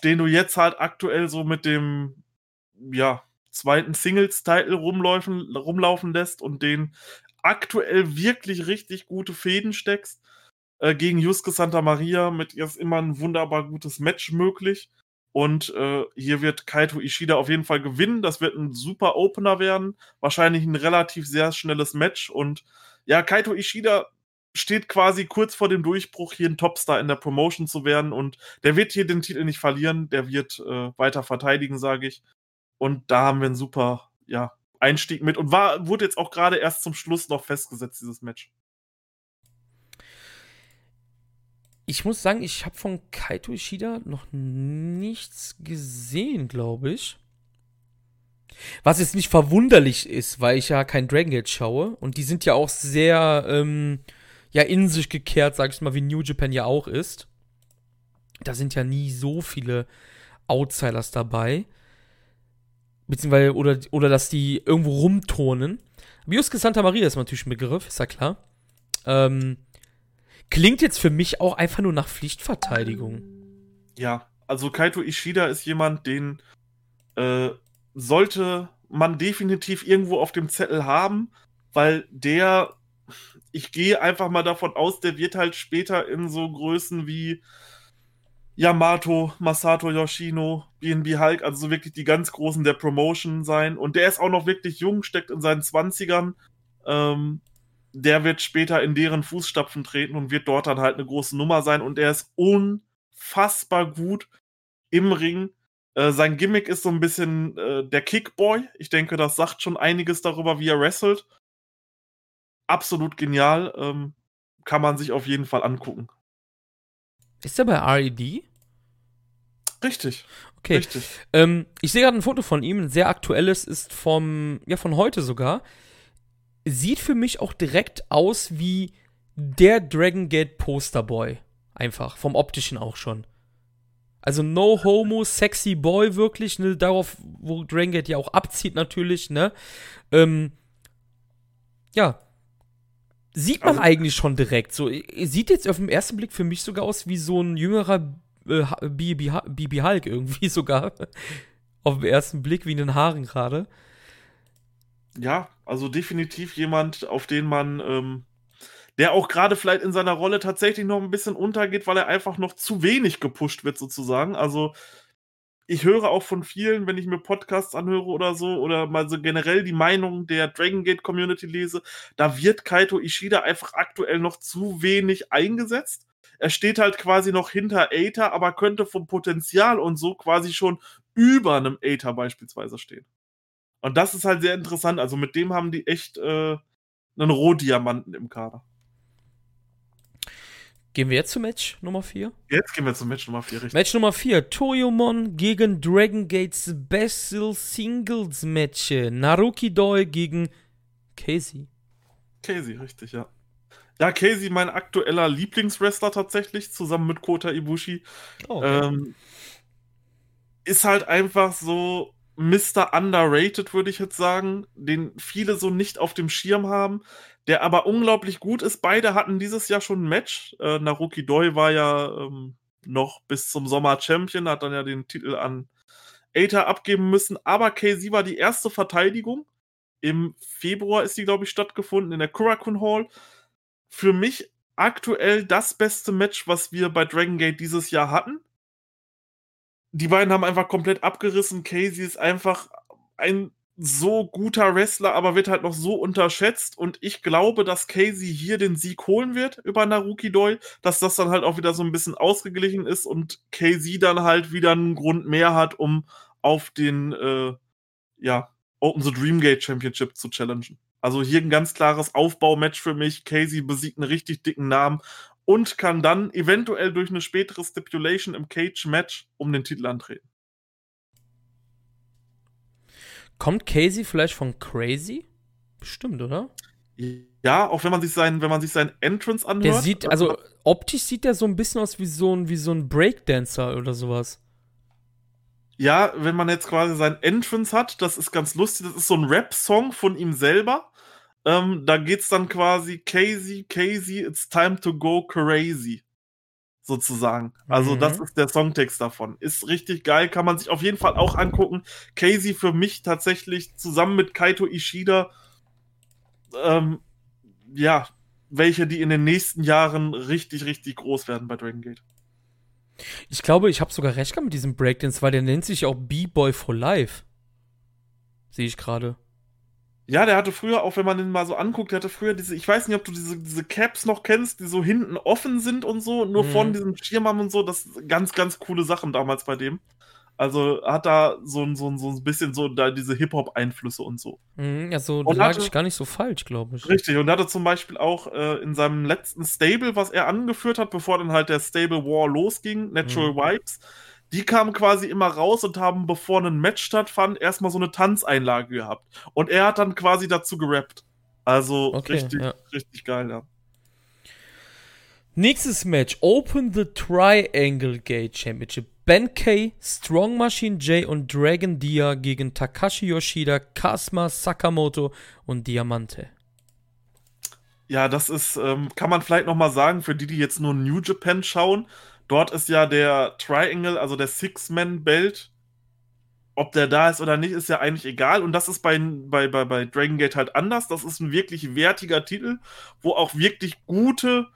den du jetzt halt aktuell so mit dem, ja, zweiten Singles-Title rumlaufen, rumlaufen lässt und den aktuell wirklich richtig gute Fäden steckst. Äh, gegen Yusuke Santa Maria mit ihr ist immer ein wunderbar gutes Match möglich. Und äh, hier wird Kaito Ishida auf jeden Fall gewinnen. Das wird ein super Opener werden. Wahrscheinlich ein relativ sehr schnelles Match. Und ja, Kaito Ishida steht quasi kurz vor dem Durchbruch, hier ein Topstar in der Promotion zu werden. Und der wird hier den Titel nicht verlieren. Der wird äh, weiter verteidigen, sage ich. Und da haben wir einen super ja, Einstieg mit und war, wurde jetzt auch gerade erst zum Schluss noch festgesetzt, dieses Match. Ich muss sagen, ich habe von Kaito Ishida noch nichts gesehen, glaube ich. Was jetzt nicht verwunderlich ist, weil ich ja kein Dragon Gate schaue. Und die sind ja auch sehr, ähm, ja, in sich gekehrt, sag ich mal, wie New Japan ja auch ist. Da sind ja nie so viele Outsiders dabei beziehungsweise, oder, oder dass die irgendwo rumturnen. Biuske Santa Maria ist natürlich ein Begriff, ist ja klar. Ähm, klingt jetzt für mich auch einfach nur nach Pflichtverteidigung. Ja, also Kaito Ishida ist jemand, den äh, sollte man definitiv irgendwo auf dem Zettel haben, weil der, ich gehe einfach mal davon aus, der wird halt später in so Größen wie Yamato, Masato Yoshino, BNB Hulk, also so wirklich die ganz Großen der Promotion sein. Und der ist auch noch wirklich jung, steckt in seinen Zwanzigern. Ähm, der wird später in deren Fußstapfen treten und wird dort dann halt eine große Nummer sein. Und er ist unfassbar gut im Ring. Äh, sein Gimmick ist so ein bisschen äh, der Kickboy. Ich denke, das sagt schon einiges darüber, wie er wrestelt. Absolut genial. Ähm, kann man sich auf jeden Fall angucken. Ist er bei RED? Richtig. Okay. Richtig. Ähm, ich sehe gerade ein Foto von ihm, ein sehr aktuelles, ist vom, ja, von heute sogar. Sieht für mich auch direkt aus wie der Dragon Gate Posterboy. Einfach. Vom optischen auch schon. Also no homo, sexy boy wirklich, ne, darauf, wo Dragon Gate ja auch abzieht natürlich, ne. Ähm, ja, Sieht man also, eigentlich schon direkt. So, sieht jetzt auf den ersten Blick für mich sogar aus wie so ein jüngerer äh, BB Hulk irgendwie sogar. auf den ersten Blick, wie in den Haaren gerade. Ja, also definitiv jemand, auf den man, ähm, der auch gerade vielleicht in seiner Rolle tatsächlich noch ein bisschen untergeht, weil er einfach noch zu wenig gepusht wird, sozusagen. Also ich höre auch von vielen, wenn ich mir Podcasts anhöre oder so, oder mal so generell die Meinung der Dragon Gate Community lese, da wird Kaito Ishida einfach aktuell noch zu wenig eingesetzt. Er steht halt quasi noch hinter Aita, aber könnte vom Potenzial und so quasi schon über einem Aita beispielsweise stehen. Und das ist halt sehr interessant. Also mit dem haben die echt äh, einen Rohdiamanten im Kader. Gehen wir jetzt zu Match Nummer 4? Jetzt gehen wir zu Match Nummer 4, richtig. Match Nummer 4. Toyomon gegen Dragon Gates Special Singles Match. Naruki Doi gegen Casey. Casey, richtig, ja. Ja, Casey, mein aktueller Lieblingswrestler tatsächlich, zusammen mit Kota Ibushi. Oh, okay. ähm, ist halt einfach so Mr. Underrated, würde ich jetzt sagen, den viele so nicht auf dem Schirm haben, der aber unglaublich gut ist. Beide hatten dieses Jahr schon ein Match. Äh, Naruki Doi war ja ähm, noch bis zum Sommer Champion, hat dann ja den Titel an Aether abgeben müssen. Aber KZ war die erste Verteidigung. Im Februar ist die, glaube ich, stattgefunden in der Kurakun Hall. Für mich aktuell das beste Match, was wir bei Dragon Gate dieses Jahr hatten die beiden haben einfach komplett abgerissen. Casey ist einfach ein so guter Wrestler, aber wird halt noch so unterschätzt. Und ich glaube, dass Casey hier den Sieg holen wird über Naruki Doi, dass das dann halt auch wieder so ein bisschen ausgeglichen ist und Casey dann halt wieder einen Grund mehr hat, um auf den äh, ja, Open the Dreamgate Championship zu challengen. Also hier ein ganz klares Aufbaumatch für mich. Casey besiegt einen richtig dicken Namen und kann dann eventuell durch eine spätere Stipulation im Cage-Match um den Titel antreten. Kommt Casey vielleicht von Crazy? Bestimmt, oder? Ja, auch wenn man sich seinen, wenn man sich seinen Entrance anhört. Der sieht, also optisch sieht der so ein bisschen aus wie so ein, wie so ein Breakdancer oder sowas. Ja, wenn man jetzt quasi seinen Entrance hat, das ist ganz lustig. Das ist so ein Rap-Song von ihm selber. Ähm, da geht's dann quasi Casey, Casey, it's time to go crazy. Sozusagen. Also, mhm. das ist der Songtext davon. Ist richtig geil, kann man sich auf jeden Fall auch angucken. Casey für mich tatsächlich zusammen mit Kaito Ishida, ähm, ja, welche, die in den nächsten Jahren richtig, richtig groß werden bei Dragon Gate. Ich glaube, ich habe sogar recht mit diesem Breakdance, weil der nennt sich auch B-Boy for Life. Sehe ich gerade. Ja, der hatte früher, auch wenn man den mal so anguckt, der hatte früher diese, ich weiß nicht, ob du diese, diese Caps noch kennst, die so hinten offen sind und so, nur mhm. von diesem Schirm haben und so, das ganz, ganz coole Sachen damals bei dem. Also hat da so ein, so ein, so ein bisschen so da diese Hip-Hop-Einflüsse und so. Mhm, ja, so und lag hatte, ich gar nicht so falsch, glaube ich. Richtig, und er hatte zum Beispiel auch äh, in seinem letzten Stable, was er angeführt hat, bevor dann halt der Stable War losging, Natural mhm. Vibes, die kamen quasi immer raus und haben, bevor ein Match stattfand, erstmal so eine Tanzeinlage gehabt. Und er hat dann quasi dazu gerappt. Also okay, richtig, ja. richtig geil, ja. Nächstes Match: Open the Triangle Gate Championship. Ben K, Strong Machine J und Dragon Dia gegen Takashi Yoshida, Kasma Sakamoto und Diamante. Ja, das ist, ähm, kann man vielleicht noch mal sagen, für die, die jetzt nur New Japan schauen, Dort ist ja der Triangle, also der Six-Man-Belt, ob der da ist oder nicht, ist ja eigentlich egal. Und das ist bei, bei, bei, bei Dragon Gate halt anders. Das ist ein wirklich wertiger Titel, wo auch wirklich gute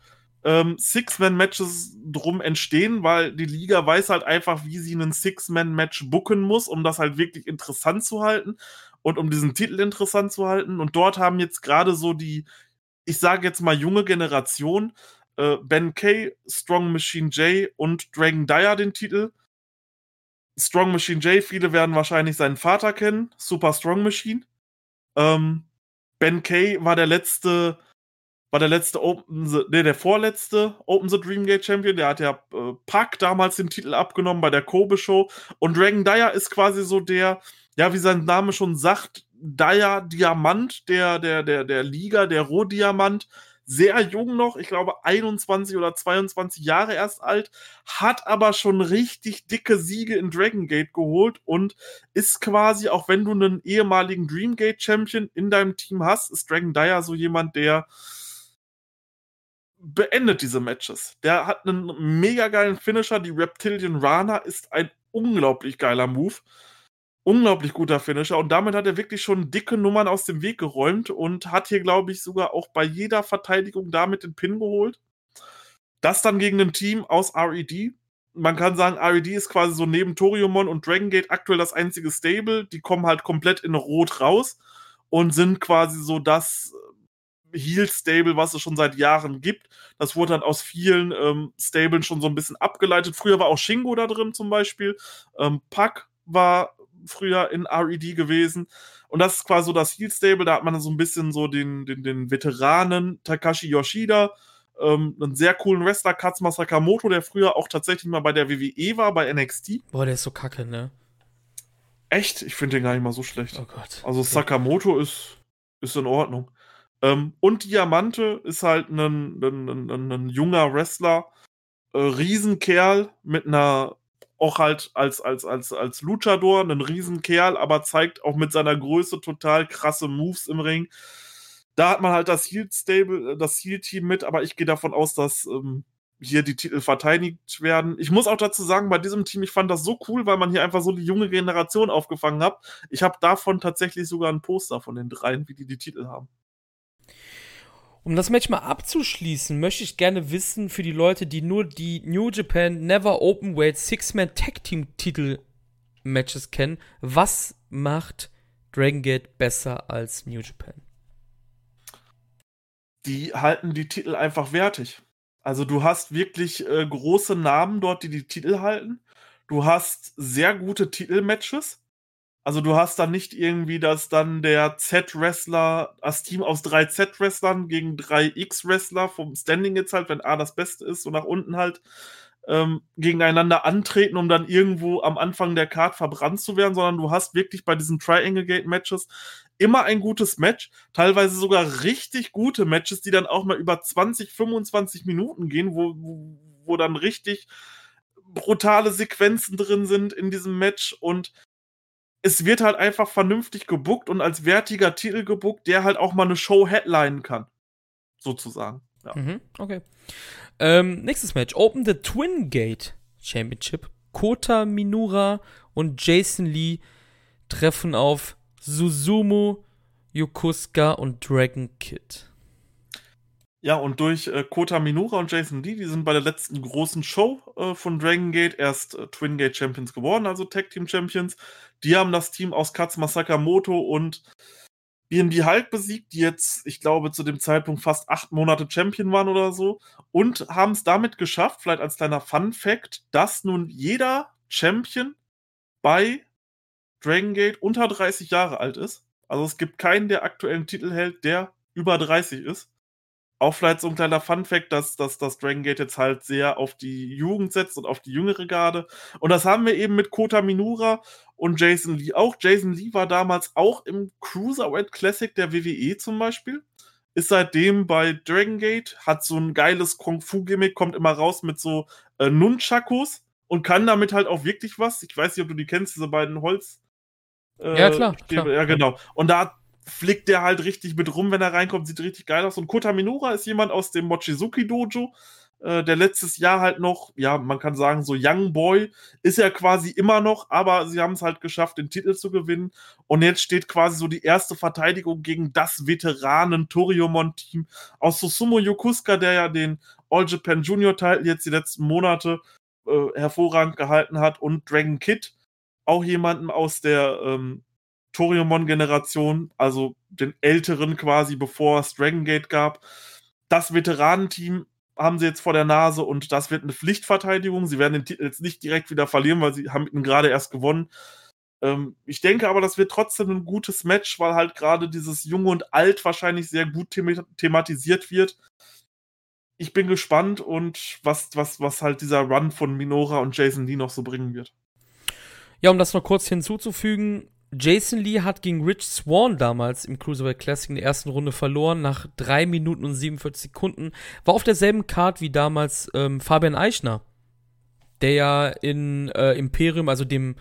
ähm, Six-Man-Matches drum entstehen, weil die Liga weiß halt einfach, wie sie einen Six-Man-Match booken muss, um das halt wirklich interessant zu halten und um diesen Titel interessant zu halten. Und dort haben jetzt gerade so die, ich sage jetzt mal junge Generation, äh, Ben Kay, Strong Machine J und Dragon Dyer den Titel. Strong Machine J, viele werden wahrscheinlich seinen Vater kennen, Super Strong Machine. Ähm, ben Kay war der letzte, war der letzte Open the, nee, der vorletzte Open the Dreamgate Champion. Der hat ja äh, Pack damals den Titel abgenommen bei der Kobe Show. Und Dragon Dyer ist quasi so der, ja, wie sein Name schon sagt, Dyer Diamant der, der, der, der Liga, der Rohdiamant sehr jung noch, ich glaube 21 oder 22 Jahre erst alt, hat aber schon richtig dicke Siege in Dragon Gate geholt und ist quasi, auch wenn du einen ehemaligen Dreamgate Champion in deinem Team hast, ist Dragon Dyer so jemand, der beendet diese Matches. Der hat einen mega geilen Finisher, die Reptilian Rana ist ein unglaublich geiler Move unglaublich guter Finisher und damit hat er wirklich schon dicke Nummern aus dem Weg geräumt und hat hier, glaube ich, sogar auch bei jeder Verteidigung damit den Pin geholt. Das dann gegen ein Team aus RED. Man kann sagen, RED ist quasi so neben Toriumon und Dragon Gate aktuell das einzige Stable. Die kommen halt komplett in Rot raus und sind quasi so das äh, Heal-Stable, was es schon seit Jahren gibt. Das wurde dann aus vielen ähm, Stablen schon so ein bisschen abgeleitet. Früher war auch Shingo da drin zum Beispiel. Ähm, Pack war früher in RED gewesen. Und das ist quasi so das Heal Stable. Da hat man so ein bisschen so den, den, den Veteranen Takashi Yoshida, ähm, einen sehr coolen Wrestler Katsuma Sakamoto, der früher auch tatsächlich mal bei der WWE war, bei NXT. Boah, der ist so kacke, ne? Echt? Ich finde den gar nicht mal so schlecht. Oh Gott. Also Sakamoto ist, ist in Ordnung. Ähm, und Diamante ist halt ein, ein, ein, ein junger Wrestler, äh, Riesenkerl mit einer auch halt als, als, als, als Luchador, ein Riesenkerl, aber zeigt auch mit seiner Größe total krasse Moves im Ring. Da hat man halt das Heal Stable, äh, das Heal Team mit, aber ich gehe davon aus, dass ähm, hier die Titel verteidigt werden. Ich muss auch dazu sagen, bei diesem Team, ich fand das so cool, weil man hier einfach so die junge Generation aufgefangen hat. Ich habe davon tatsächlich sogar ein Poster von den dreien, wie die die Titel haben. Um das Match mal abzuschließen, möchte ich gerne wissen für die Leute, die nur die New Japan Never Openweight Six-Man Tag Team Titel Matches kennen, was macht Dragon Gate besser als New Japan? Die halten die Titel einfach wertig. Also du hast wirklich äh, große Namen dort, die die Titel halten. Du hast sehr gute Titelmatches. Also du hast dann nicht irgendwie, dass dann der Z-Wrestler, das Team aus drei Z-Wrestlern gegen drei X-Wrestler vom Standing jetzt halt, wenn A das Beste ist, so nach unten halt, ähm, gegeneinander antreten, um dann irgendwo am Anfang der Card verbrannt zu werden, sondern du hast wirklich bei diesen Triangle Gate Matches immer ein gutes Match, teilweise sogar richtig gute Matches, die dann auch mal über 20, 25 Minuten gehen, wo, wo, wo dann richtig brutale Sequenzen drin sind in diesem Match und es wird halt einfach vernünftig gebuckt und als wertiger Titel gebuckt, der halt auch mal eine Show headlinen kann. Sozusagen. Ja. Mhm, okay. Ähm, nächstes Match. Open the Twin Gate Championship. Kota Minura und Jason Lee treffen auf Suzumu, Yokusuka und Dragon Kid. Ja, und durch äh, Kota Minura und Jason Lee, die sind bei der letzten großen Show äh, von Dragon Gate erst äh, Twin Gate Champions geworden, also Tag Team Champions. Die haben das Team aus Katsuma Sakamoto und BNB Hulk besiegt, die jetzt, ich glaube, zu dem Zeitpunkt fast acht Monate Champion waren oder so. Und haben es damit geschafft, vielleicht als kleiner Fun Fact, dass nun jeder Champion bei Dragon Gate unter 30 Jahre alt ist. Also es gibt keinen, der aktuellen Titel hält, der über 30 ist auch vielleicht so ein kleiner Fun-Fact, dass, dass das Dragon Gate jetzt halt sehr auf die Jugend setzt und auf die jüngere Garde. Und das haben wir eben mit Kota Minura und Jason Lee auch. Jason Lee war damals auch im Cruiserweight Classic der WWE zum Beispiel. Ist seitdem bei Dragon Gate, hat so ein geiles Kung-Fu-Gimmick, kommt immer raus mit so äh, Nunchakus und kann damit halt auch wirklich was. Ich weiß nicht, ob du die kennst, diese beiden Holz. Äh, ja, klar, klar. Ja, genau. Und da flickt der halt richtig mit rum, wenn er reinkommt, sieht richtig geil aus. Und Kota Minora ist jemand aus dem Mochizuki Dojo, äh, der letztes Jahr halt noch, ja, man kann sagen, so Young Boy ist er quasi immer noch, aber sie haben es halt geschafft, den Titel zu gewinnen. Und jetzt steht quasi so die erste Verteidigung gegen das Veteranen Toriumon-Team aus Susumu Yokusuka, der ja den All Japan Junior Titel jetzt die letzten Monate äh, hervorragend gehalten hat und Dragon Kid, auch jemanden aus der ähm, Toriumon-Generation, also den älteren quasi, bevor es Dragon Gate gab. Das Veteranenteam haben sie jetzt vor der Nase und das wird eine Pflichtverteidigung. Sie werden den Titel jetzt nicht direkt wieder verlieren, weil sie haben ihn gerade erst gewonnen. Ähm, ich denke aber, das wird trotzdem ein gutes Match, weil halt gerade dieses Jung und Alt wahrscheinlich sehr gut them thematisiert wird. Ich bin gespannt und was, was, was halt dieser Run von Minora und Jason Lee noch so bringen wird. Ja, um das noch kurz hinzuzufügen, Jason Lee hat gegen Rich Swan damals im Cruiserweight Classic in der ersten Runde verloren, nach 3 Minuten und 47 Sekunden. War auf derselben Card wie damals ähm, Fabian Eichner, der ja in äh, Imperium, also dem,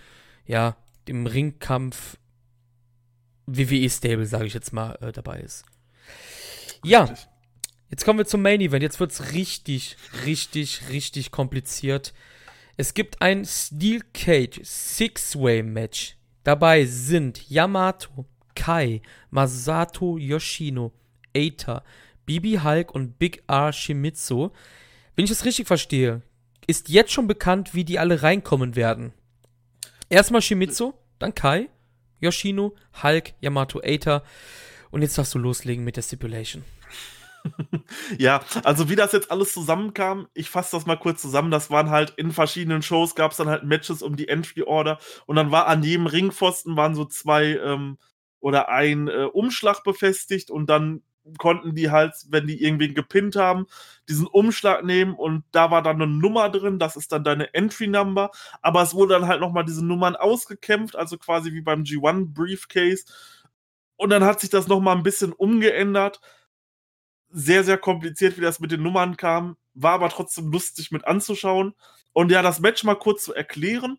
ja, dem Ringkampf WWE Stable, sage ich jetzt mal, äh, dabei ist. Ja, jetzt kommen wir zum Main Event. Jetzt wird es richtig, richtig, richtig kompliziert. Es gibt ein Steel Cage Six-Way Match Dabei sind Yamato, Kai, Masato Yoshino, Eita, Bibi Hulk und Big R Shimizu. Wenn ich es richtig verstehe, ist jetzt schon bekannt, wie die alle reinkommen werden. Erstmal Shimizu, dann Kai, Yoshino, Hulk, Yamato, Eita. Und jetzt darfst du loslegen mit der Stipulation. ja, also wie das jetzt alles zusammenkam, ich fasse das mal kurz zusammen. Das waren halt in verschiedenen Shows gab es dann halt Matches um die Entry Order und dann war an jedem Ringpfosten waren so zwei ähm, oder ein äh, Umschlag befestigt und dann konnten die halt, wenn die irgendwen gepinnt haben, diesen Umschlag nehmen und da war dann eine Nummer drin, das ist dann deine Entry Number, aber es wurde dann halt nochmal diese Nummern ausgekämpft, also quasi wie beim G1 Briefcase. Und dann hat sich das nochmal ein bisschen umgeändert sehr, sehr kompliziert, wie das mit den Nummern kam, war aber trotzdem lustig mit anzuschauen. Und ja, das Match mal kurz zu erklären.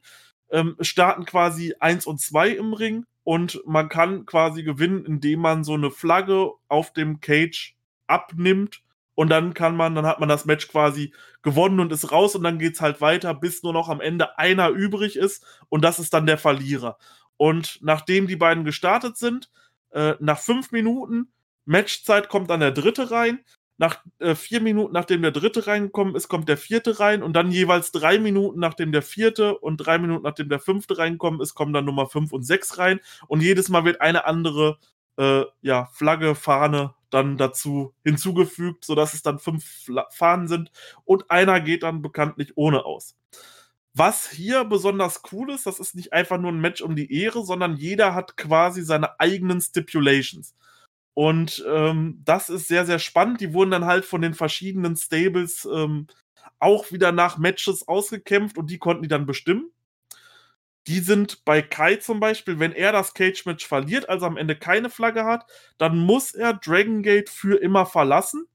Ähm, starten quasi eins und zwei im Ring und man kann quasi gewinnen, indem man so eine Flagge auf dem Cage abnimmt und dann kann man, dann hat man das Match quasi gewonnen und ist raus und dann geht's halt weiter, bis nur noch am Ende einer übrig ist und das ist dann der Verlierer. Und nachdem die beiden gestartet sind, äh, nach fünf Minuten Matchzeit kommt dann der dritte rein. Nach äh, vier Minuten, nachdem der dritte reingekommen ist, kommt der vierte rein und dann jeweils drei Minuten, nachdem der vierte und drei Minuten, nachdem der fünfte reingekommen ist, kommen dann Nummer fünf und sechs rein und jedes Mal wird eine andere äh, ja, Flagge, Fahne dann dazu hinzugefügt, sodass es dann fünf Fahnen sind und einer geht dann bekanntlich ohne aus. Was hier besonders cool ist, das ist nicht einfach nur ein Match um die Ehre, sondern jeder hat quasi seine eigenen Stipulations. Und ähm, das ist sehr, sehr spannend. Die wurden dann halt von den verschiedenen Stables ähm, auch wieder nach Matches ausgekämpft und die konnten die dann bestimmen. Die sind bei Kai zum Beispiel, wenn er das Cage-Match verliert, also am Ende keine Flagge hat, dann muss er Dragon Gate für immer verlassen.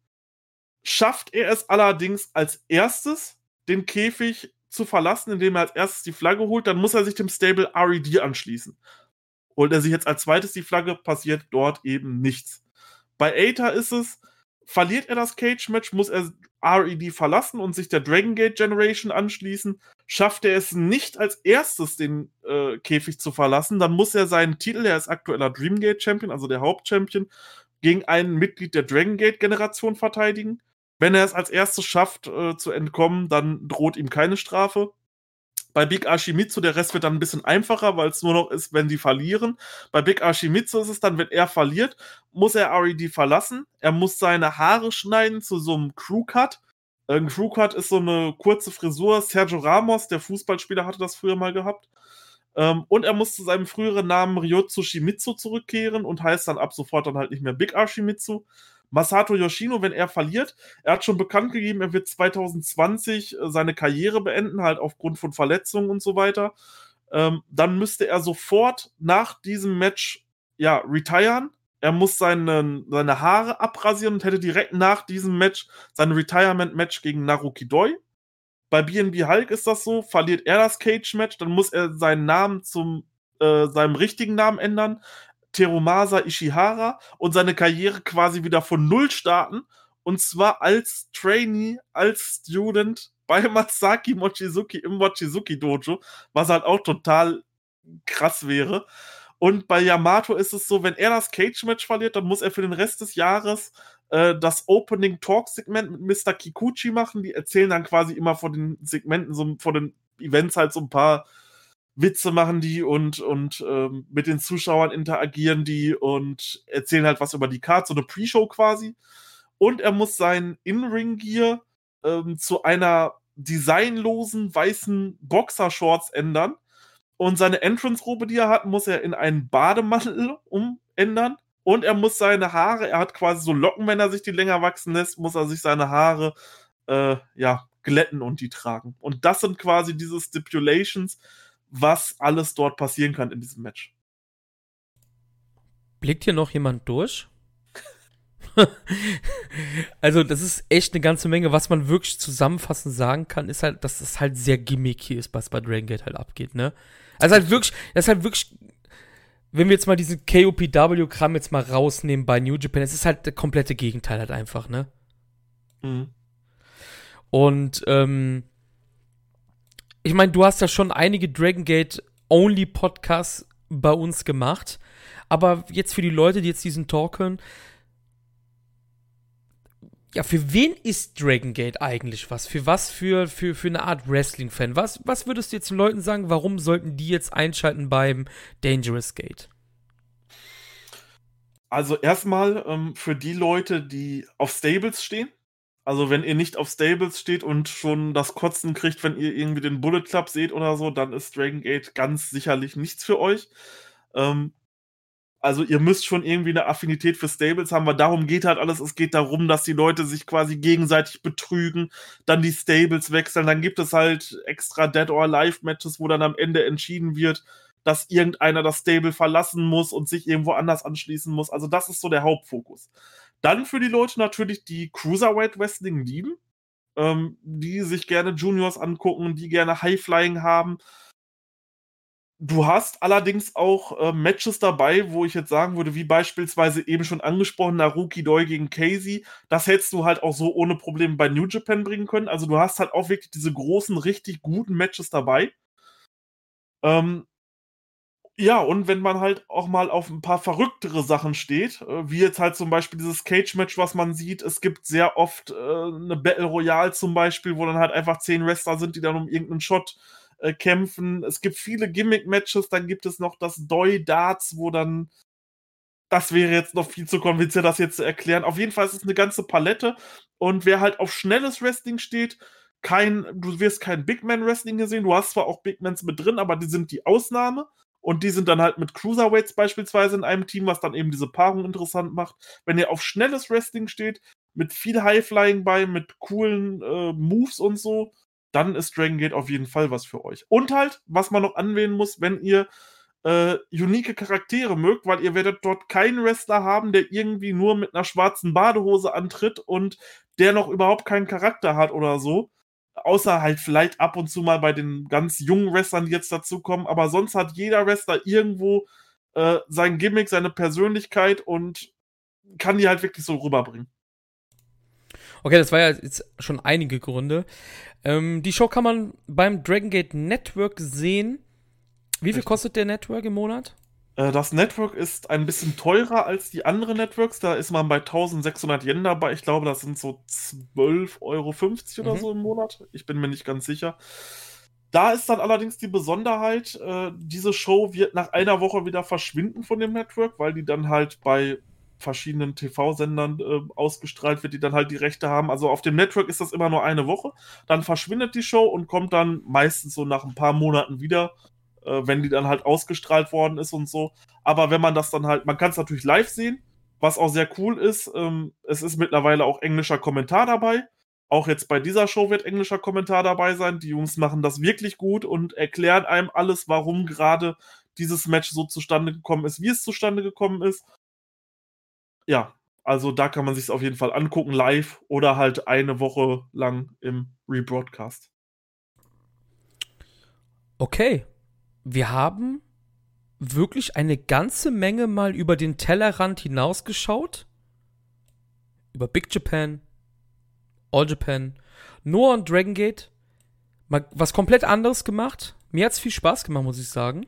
Schafft er es allerdings als erstes, den Käfig zu verlassen, indem er als erstes die Flagge holt, dann muss er sich dem Stable RED anschließen. Holt er sich jetzt als zweites die Flagge, passiert dort eben nichts. Bei Aether ist es, verliert er das Cage-Match, muss er RED verlassen und sich der Dragon Gate Generation anschließen. Schafft er es nicht als erstes, den äh, Käfig zu verlassen, dann muss er seinen Titel, er ist aktueller Dreamgate Champion, also der Hauptchampion, gegen ein Mitglied der Dragon Gate Generation verteidigen. Wenn er es als erstes schafft, äh, zu entkommen, dann droht ihm keine Strafe. Bei Big Ashimitsu, der Rest wird dann ein bisschen einfacher, weil es nur noch ist, wenn die verlieren. Bei Big Ashimitsu ist es dann, wenn er verliert, muss er RED verlassen. Er muss seine Haare schneiden zu so einem Crew-Cut. Ein Crew-Cut ist so eine kurze Frisur. Sergio Ramos, der Fußballspieler, hatte das früher mal gehabt. Ähm, und er muss zu seinem früheren Namen Ryotsu Shimizu zurückkehren und heißt dann ab sofort dann halt nicht mehr Big Ashimitsu. Masato Yoshino, wenn er verliert, er hat schon bekannt gegeben, er wird 2020 äh, seine Karriere beenden, halt aufgrund von Verletzungen und so weiter. Ähm, dann müsste er sofort nach diesem Match ja retiren. Er muss seine, seine Haare abrasieren und hätte direkt nach diesem Match sein Retirement-Match gegen Naruki Doi. Bei BNB Hulk ist das so, verliert er das Cage-Match, dann muss er seinen Namen zum äh, seinem richtigen Namen ändern. Terumasa Ishihara und seine Karriere quasi wieder von Null starten. Und zwar als Trainee, als Student bei Masaki Mochizuki im Mochizuki Dojo, was halt auch total krass wäre. Und bei Yamato ist es so, wenn er das Cage-Match verliert, dann muss er für den Rest des Jahres äh, das Opening Talk-Segment mit Mr. Kikuchi machen. Die erzählen dann quasi immer vor den Segmenten, so vor den Events halt so ein paar Witze machen die und, und ähm, mit den Zuschauern interagieren die und erzählen halt was über die Card, so eine Pre-Show quasi. Und er muss sein In-Ring-Gear ähm, zu einer designlosen weißen Boxershorts ändern. Und seine Entrance-Robe, die er hat, muss er in einen Bademantel umändern. Und er muss seine Haare, er hat quasi so Locken, wenn er sich die länger wachsen lässt, muss er sich seine Haare, äh, ja, glätten und die tragen. Und das sind quasi diese Stipulations, was alles dort passieren kann in diesem Match. Blickt hier noch jemand durch? also, das ist echt eine ganze Menge. Was man wirklich zusammenfassend sagen kann, ist halt, dass es halt sehr gimmicky ist, was bei Dragon Gate halt abgeht, ne? Also halt wirklich, das ist halt wirklich, wenn wir jetzt mal diesen KOPW-Kram jetzt mal rausnehmen bei New Japan, es ist halt der komplette Gegenteil halt einfach, ne? Mhm. Und, ähm, ich meine, du hast ja schon einige Dragon Gate Only Podcasts bei uns gemacht, aber jetzt für die Leute, die jetzt diesen Talk hören, ja, für wen ist Dragon Gate eigentlich was? Für was für, für, für eine Art Wrestling-Fan? Was, was würdest du jetzt den Leuten sagen, warum sollten die jetzt einschalten beim Dangerous Gate? Also erstmal ähm, für die Leute, die auf Stables stehen, also, wenn ihr nicht auf Stables steht und schon das Kotzen kriegt, wenn ihr irgendwie den Bullet Club seht oder so, dann ist Dragon Gate ganz sicherlich nichts für euch. Ähm, also, ihr müsst schon irgendwie eine Affinität für Stables haben, weil darum geht halt alles. Es geht darum, dass die Leute sich quasi gegenseitig betrügen, dann die Stables wechseln. Dann gibt es halt extra Dead or Alive Matches, wo dann am Ende entschieden wird, dass irgendeiner das Stable verlassen muss und sich irgendwo anders anschließen muss. Also, das ist so der Hauptfokus. Dann für die Leute natürlich, die Cruiserweight Wrestling lieben. ähm, die sich gerne Juniors angucken, die gerne High-Flying haben. Du hast allerdings auch äh, Matches dabei, wo ich jetzt sagen würde, wie beispielsweise eben schon angesprochen, Naruki Doi gegen Casey. Das hättest du halt auch so ohne Probleme bei New Japan bringen können. Also du hast halt auch wirklich diese großen, richtig guten Matches dabei. Ähm, ja, und wenn man halt auch mal auf ein paar verrücktere Sachen steht, äh, wie jetzt halt zum Beispiel dieses Cage-Match, was man sieht. Es gibt sehr oft äh, eine Battle Royale zum Beispiel, wo dann halt einfach zehn Wrestler sind, die dann um irgendeinen Shot äh, kämpfen. Es gibt viele Gimmick-Matches, dann gibt es noch das Doi Darts, wo dann. Das wäre jetzt noch viel zu kompliziert, das jetzt zu erklären. Auf jeden Fall ist es eine ganze Palette. Und wer halt auf schnelles Wrestling steht, kein, du wirst kein Big Man Wrestling gesehen. Du hast zwar auch Big Mans mit drin, aber die sind die Ausnahme. Und die sind dann halt mit Cruiserweights beispielsweise in einem Team, was dann eben diese Paarung interessant macht. Wenn ihr auf schnelles Wrestling steht, mit viel Highflying bei, mit coolen äh, Moves und so, dann ist Dragon Gate auf jeden Fall was für euch. Und halt, was man noch anwählen muss, wenn ihr äh, unique Charaktere mögt, weil ihr werdet dort keinen Wrestler haben, der irgendwie nur mit einer schwarzen Badehose antritt und der noch überhaupt keinen Charakter hat oder so. Außer halt vielleicht ab und zu mal bei den ganz jungen Wrestlern, die jetzt dazukommen. Aber sonst hat jeder Wrestler irgendwo äh, sein Gimmick, seine Persönlichkeit und kann die halt wirklich so rüberbringen. Okay, das war ja jetzt schon einige Gründe. Ähm, die Show kann man beim Dragon Gate Network sehen. Wie viel kostet der Network im Monat? Äh, das Network ist ein bisschen teurer als die anderen Networks. Da ist man bei 1600 Yen dabei. Ich glaube, das sind so 12,50 Euro oder mhm. so im Monat. Ich bin mir nicht ganz sicher. Da ist dann allerdings die Besonderheit, äh, diese Show wird nach einer Woche wieder verschwinden von dem Network, weil die dann halt bei verschiedenen TV-Sendern äh, ausgestrahlt wird, die dann halt die Rechte haben. Also auf dem Network ist das immer nur eine Woche. Dann verschwindet die Show und kommt dann meistens so nach ein paar Monaten wieder, äh, wenn die dann halt ausgestrahlt worden ist und so. Aber wenn man das dann halt, man kann es natürlich live sehen, was auch sehr cool ist. Ähm, es ist mittlerweile auch englischer Kommentar dabei. Auch jetzt bei dieser Show wird englischer Kommentar dabei sein. Die Jungs machen das wirklich gut und erklären einem alles, warum gerade dieses Match so zustande gekommen ist, wie es zustande gekommen ist ja, also da kann man sich auf jeden Fall angucken, live oder halt eine Woche lang im Rebroadcast. Okay, wir haben wirklich eine ganze Menge mal über den Tellerrand hinausgeschaut. Über Big Japan, All Japan, Noah und Dragon Gate. Mal was komplett anderes gemacht. Mir hat es viel Spaß gemacht, muss ich sagen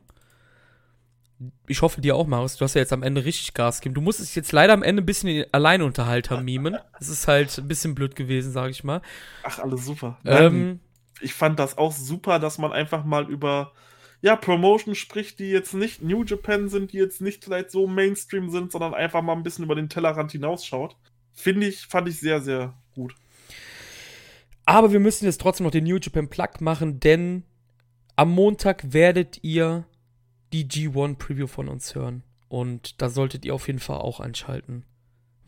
ich hoffe dir auch, Marius, du hast ja jetzt am Ende richtig Gas gegeben. Du musstest jetzt leider am Ende ein bisschen den Alleinunterhalter mimen. Das ist halt ein bisschen blöd gewesen, sag ich mal. Ach, alles super. Ähm, ich fand das auch super, dass man einfach mal über ja, Promotion spricht, die jetzt nicht New Japan sind, die jetzt nicht vielleicht so Mainstream sind, sondern einfach mal ein bisschen über den Tellerrand hinausschaut. Finde ich, fand ich sehr, sehr gut. Aber wir müssen jetzt trotzdem noch den New Japan Plug machen, denn am Montag werdet ihr die G1-Preview von uns hören. Und da solltet ihr auf jeden Fall auch einschalten.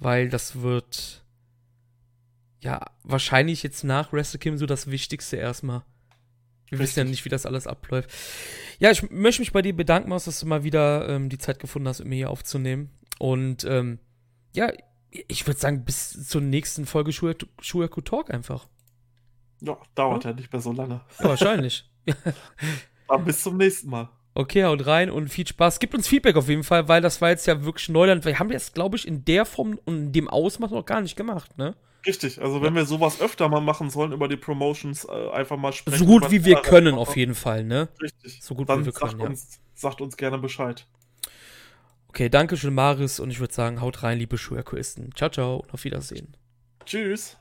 Weil das wird ja wahrscheinlich jetzt nach Wrestle Kingdom so das Wichtigste erstmal. Wir Richtig. wissen ja nicht, wie das alles abläuft. Ja, ich möchte mich bei dir bedanken, Maus, dass du mal wieder ähm, die Zeit gefunden hast, um mir hier aufzunehmen. Und ähm, ja, ich würde sagen, bis zur nächsten Folge Shuyaku Talk einfach. Ja, dauert ja, ja nicht mehr so lange. Ja, wahrscheinlich. Aber bis zum nächsten Mal. Okay, haut rein und viel Spaß. Gibt uns Feedback auf jeden Fall, weil das war jetzt ja wirklich Neuland. Wir haben das, glaube ich, in der Form und in dem Ausmaß noch gar nicht gemacht, ne? Richtig, also wenn ja. wir sowas öfter mal machen sollen über die Promotions, äh, einfach mal sprechen. So gut wie wir können, auf jeden Fall, ne? Richtig. So gut Dann wie wir können, ja. Uns, sagt uns gerne Bescheid. Okay, danke schön, Maris, und ich würde sagen, haut rein, liebe Schuherkoisten. Ciao, ciao und auf Wiedersehen. Tschüss.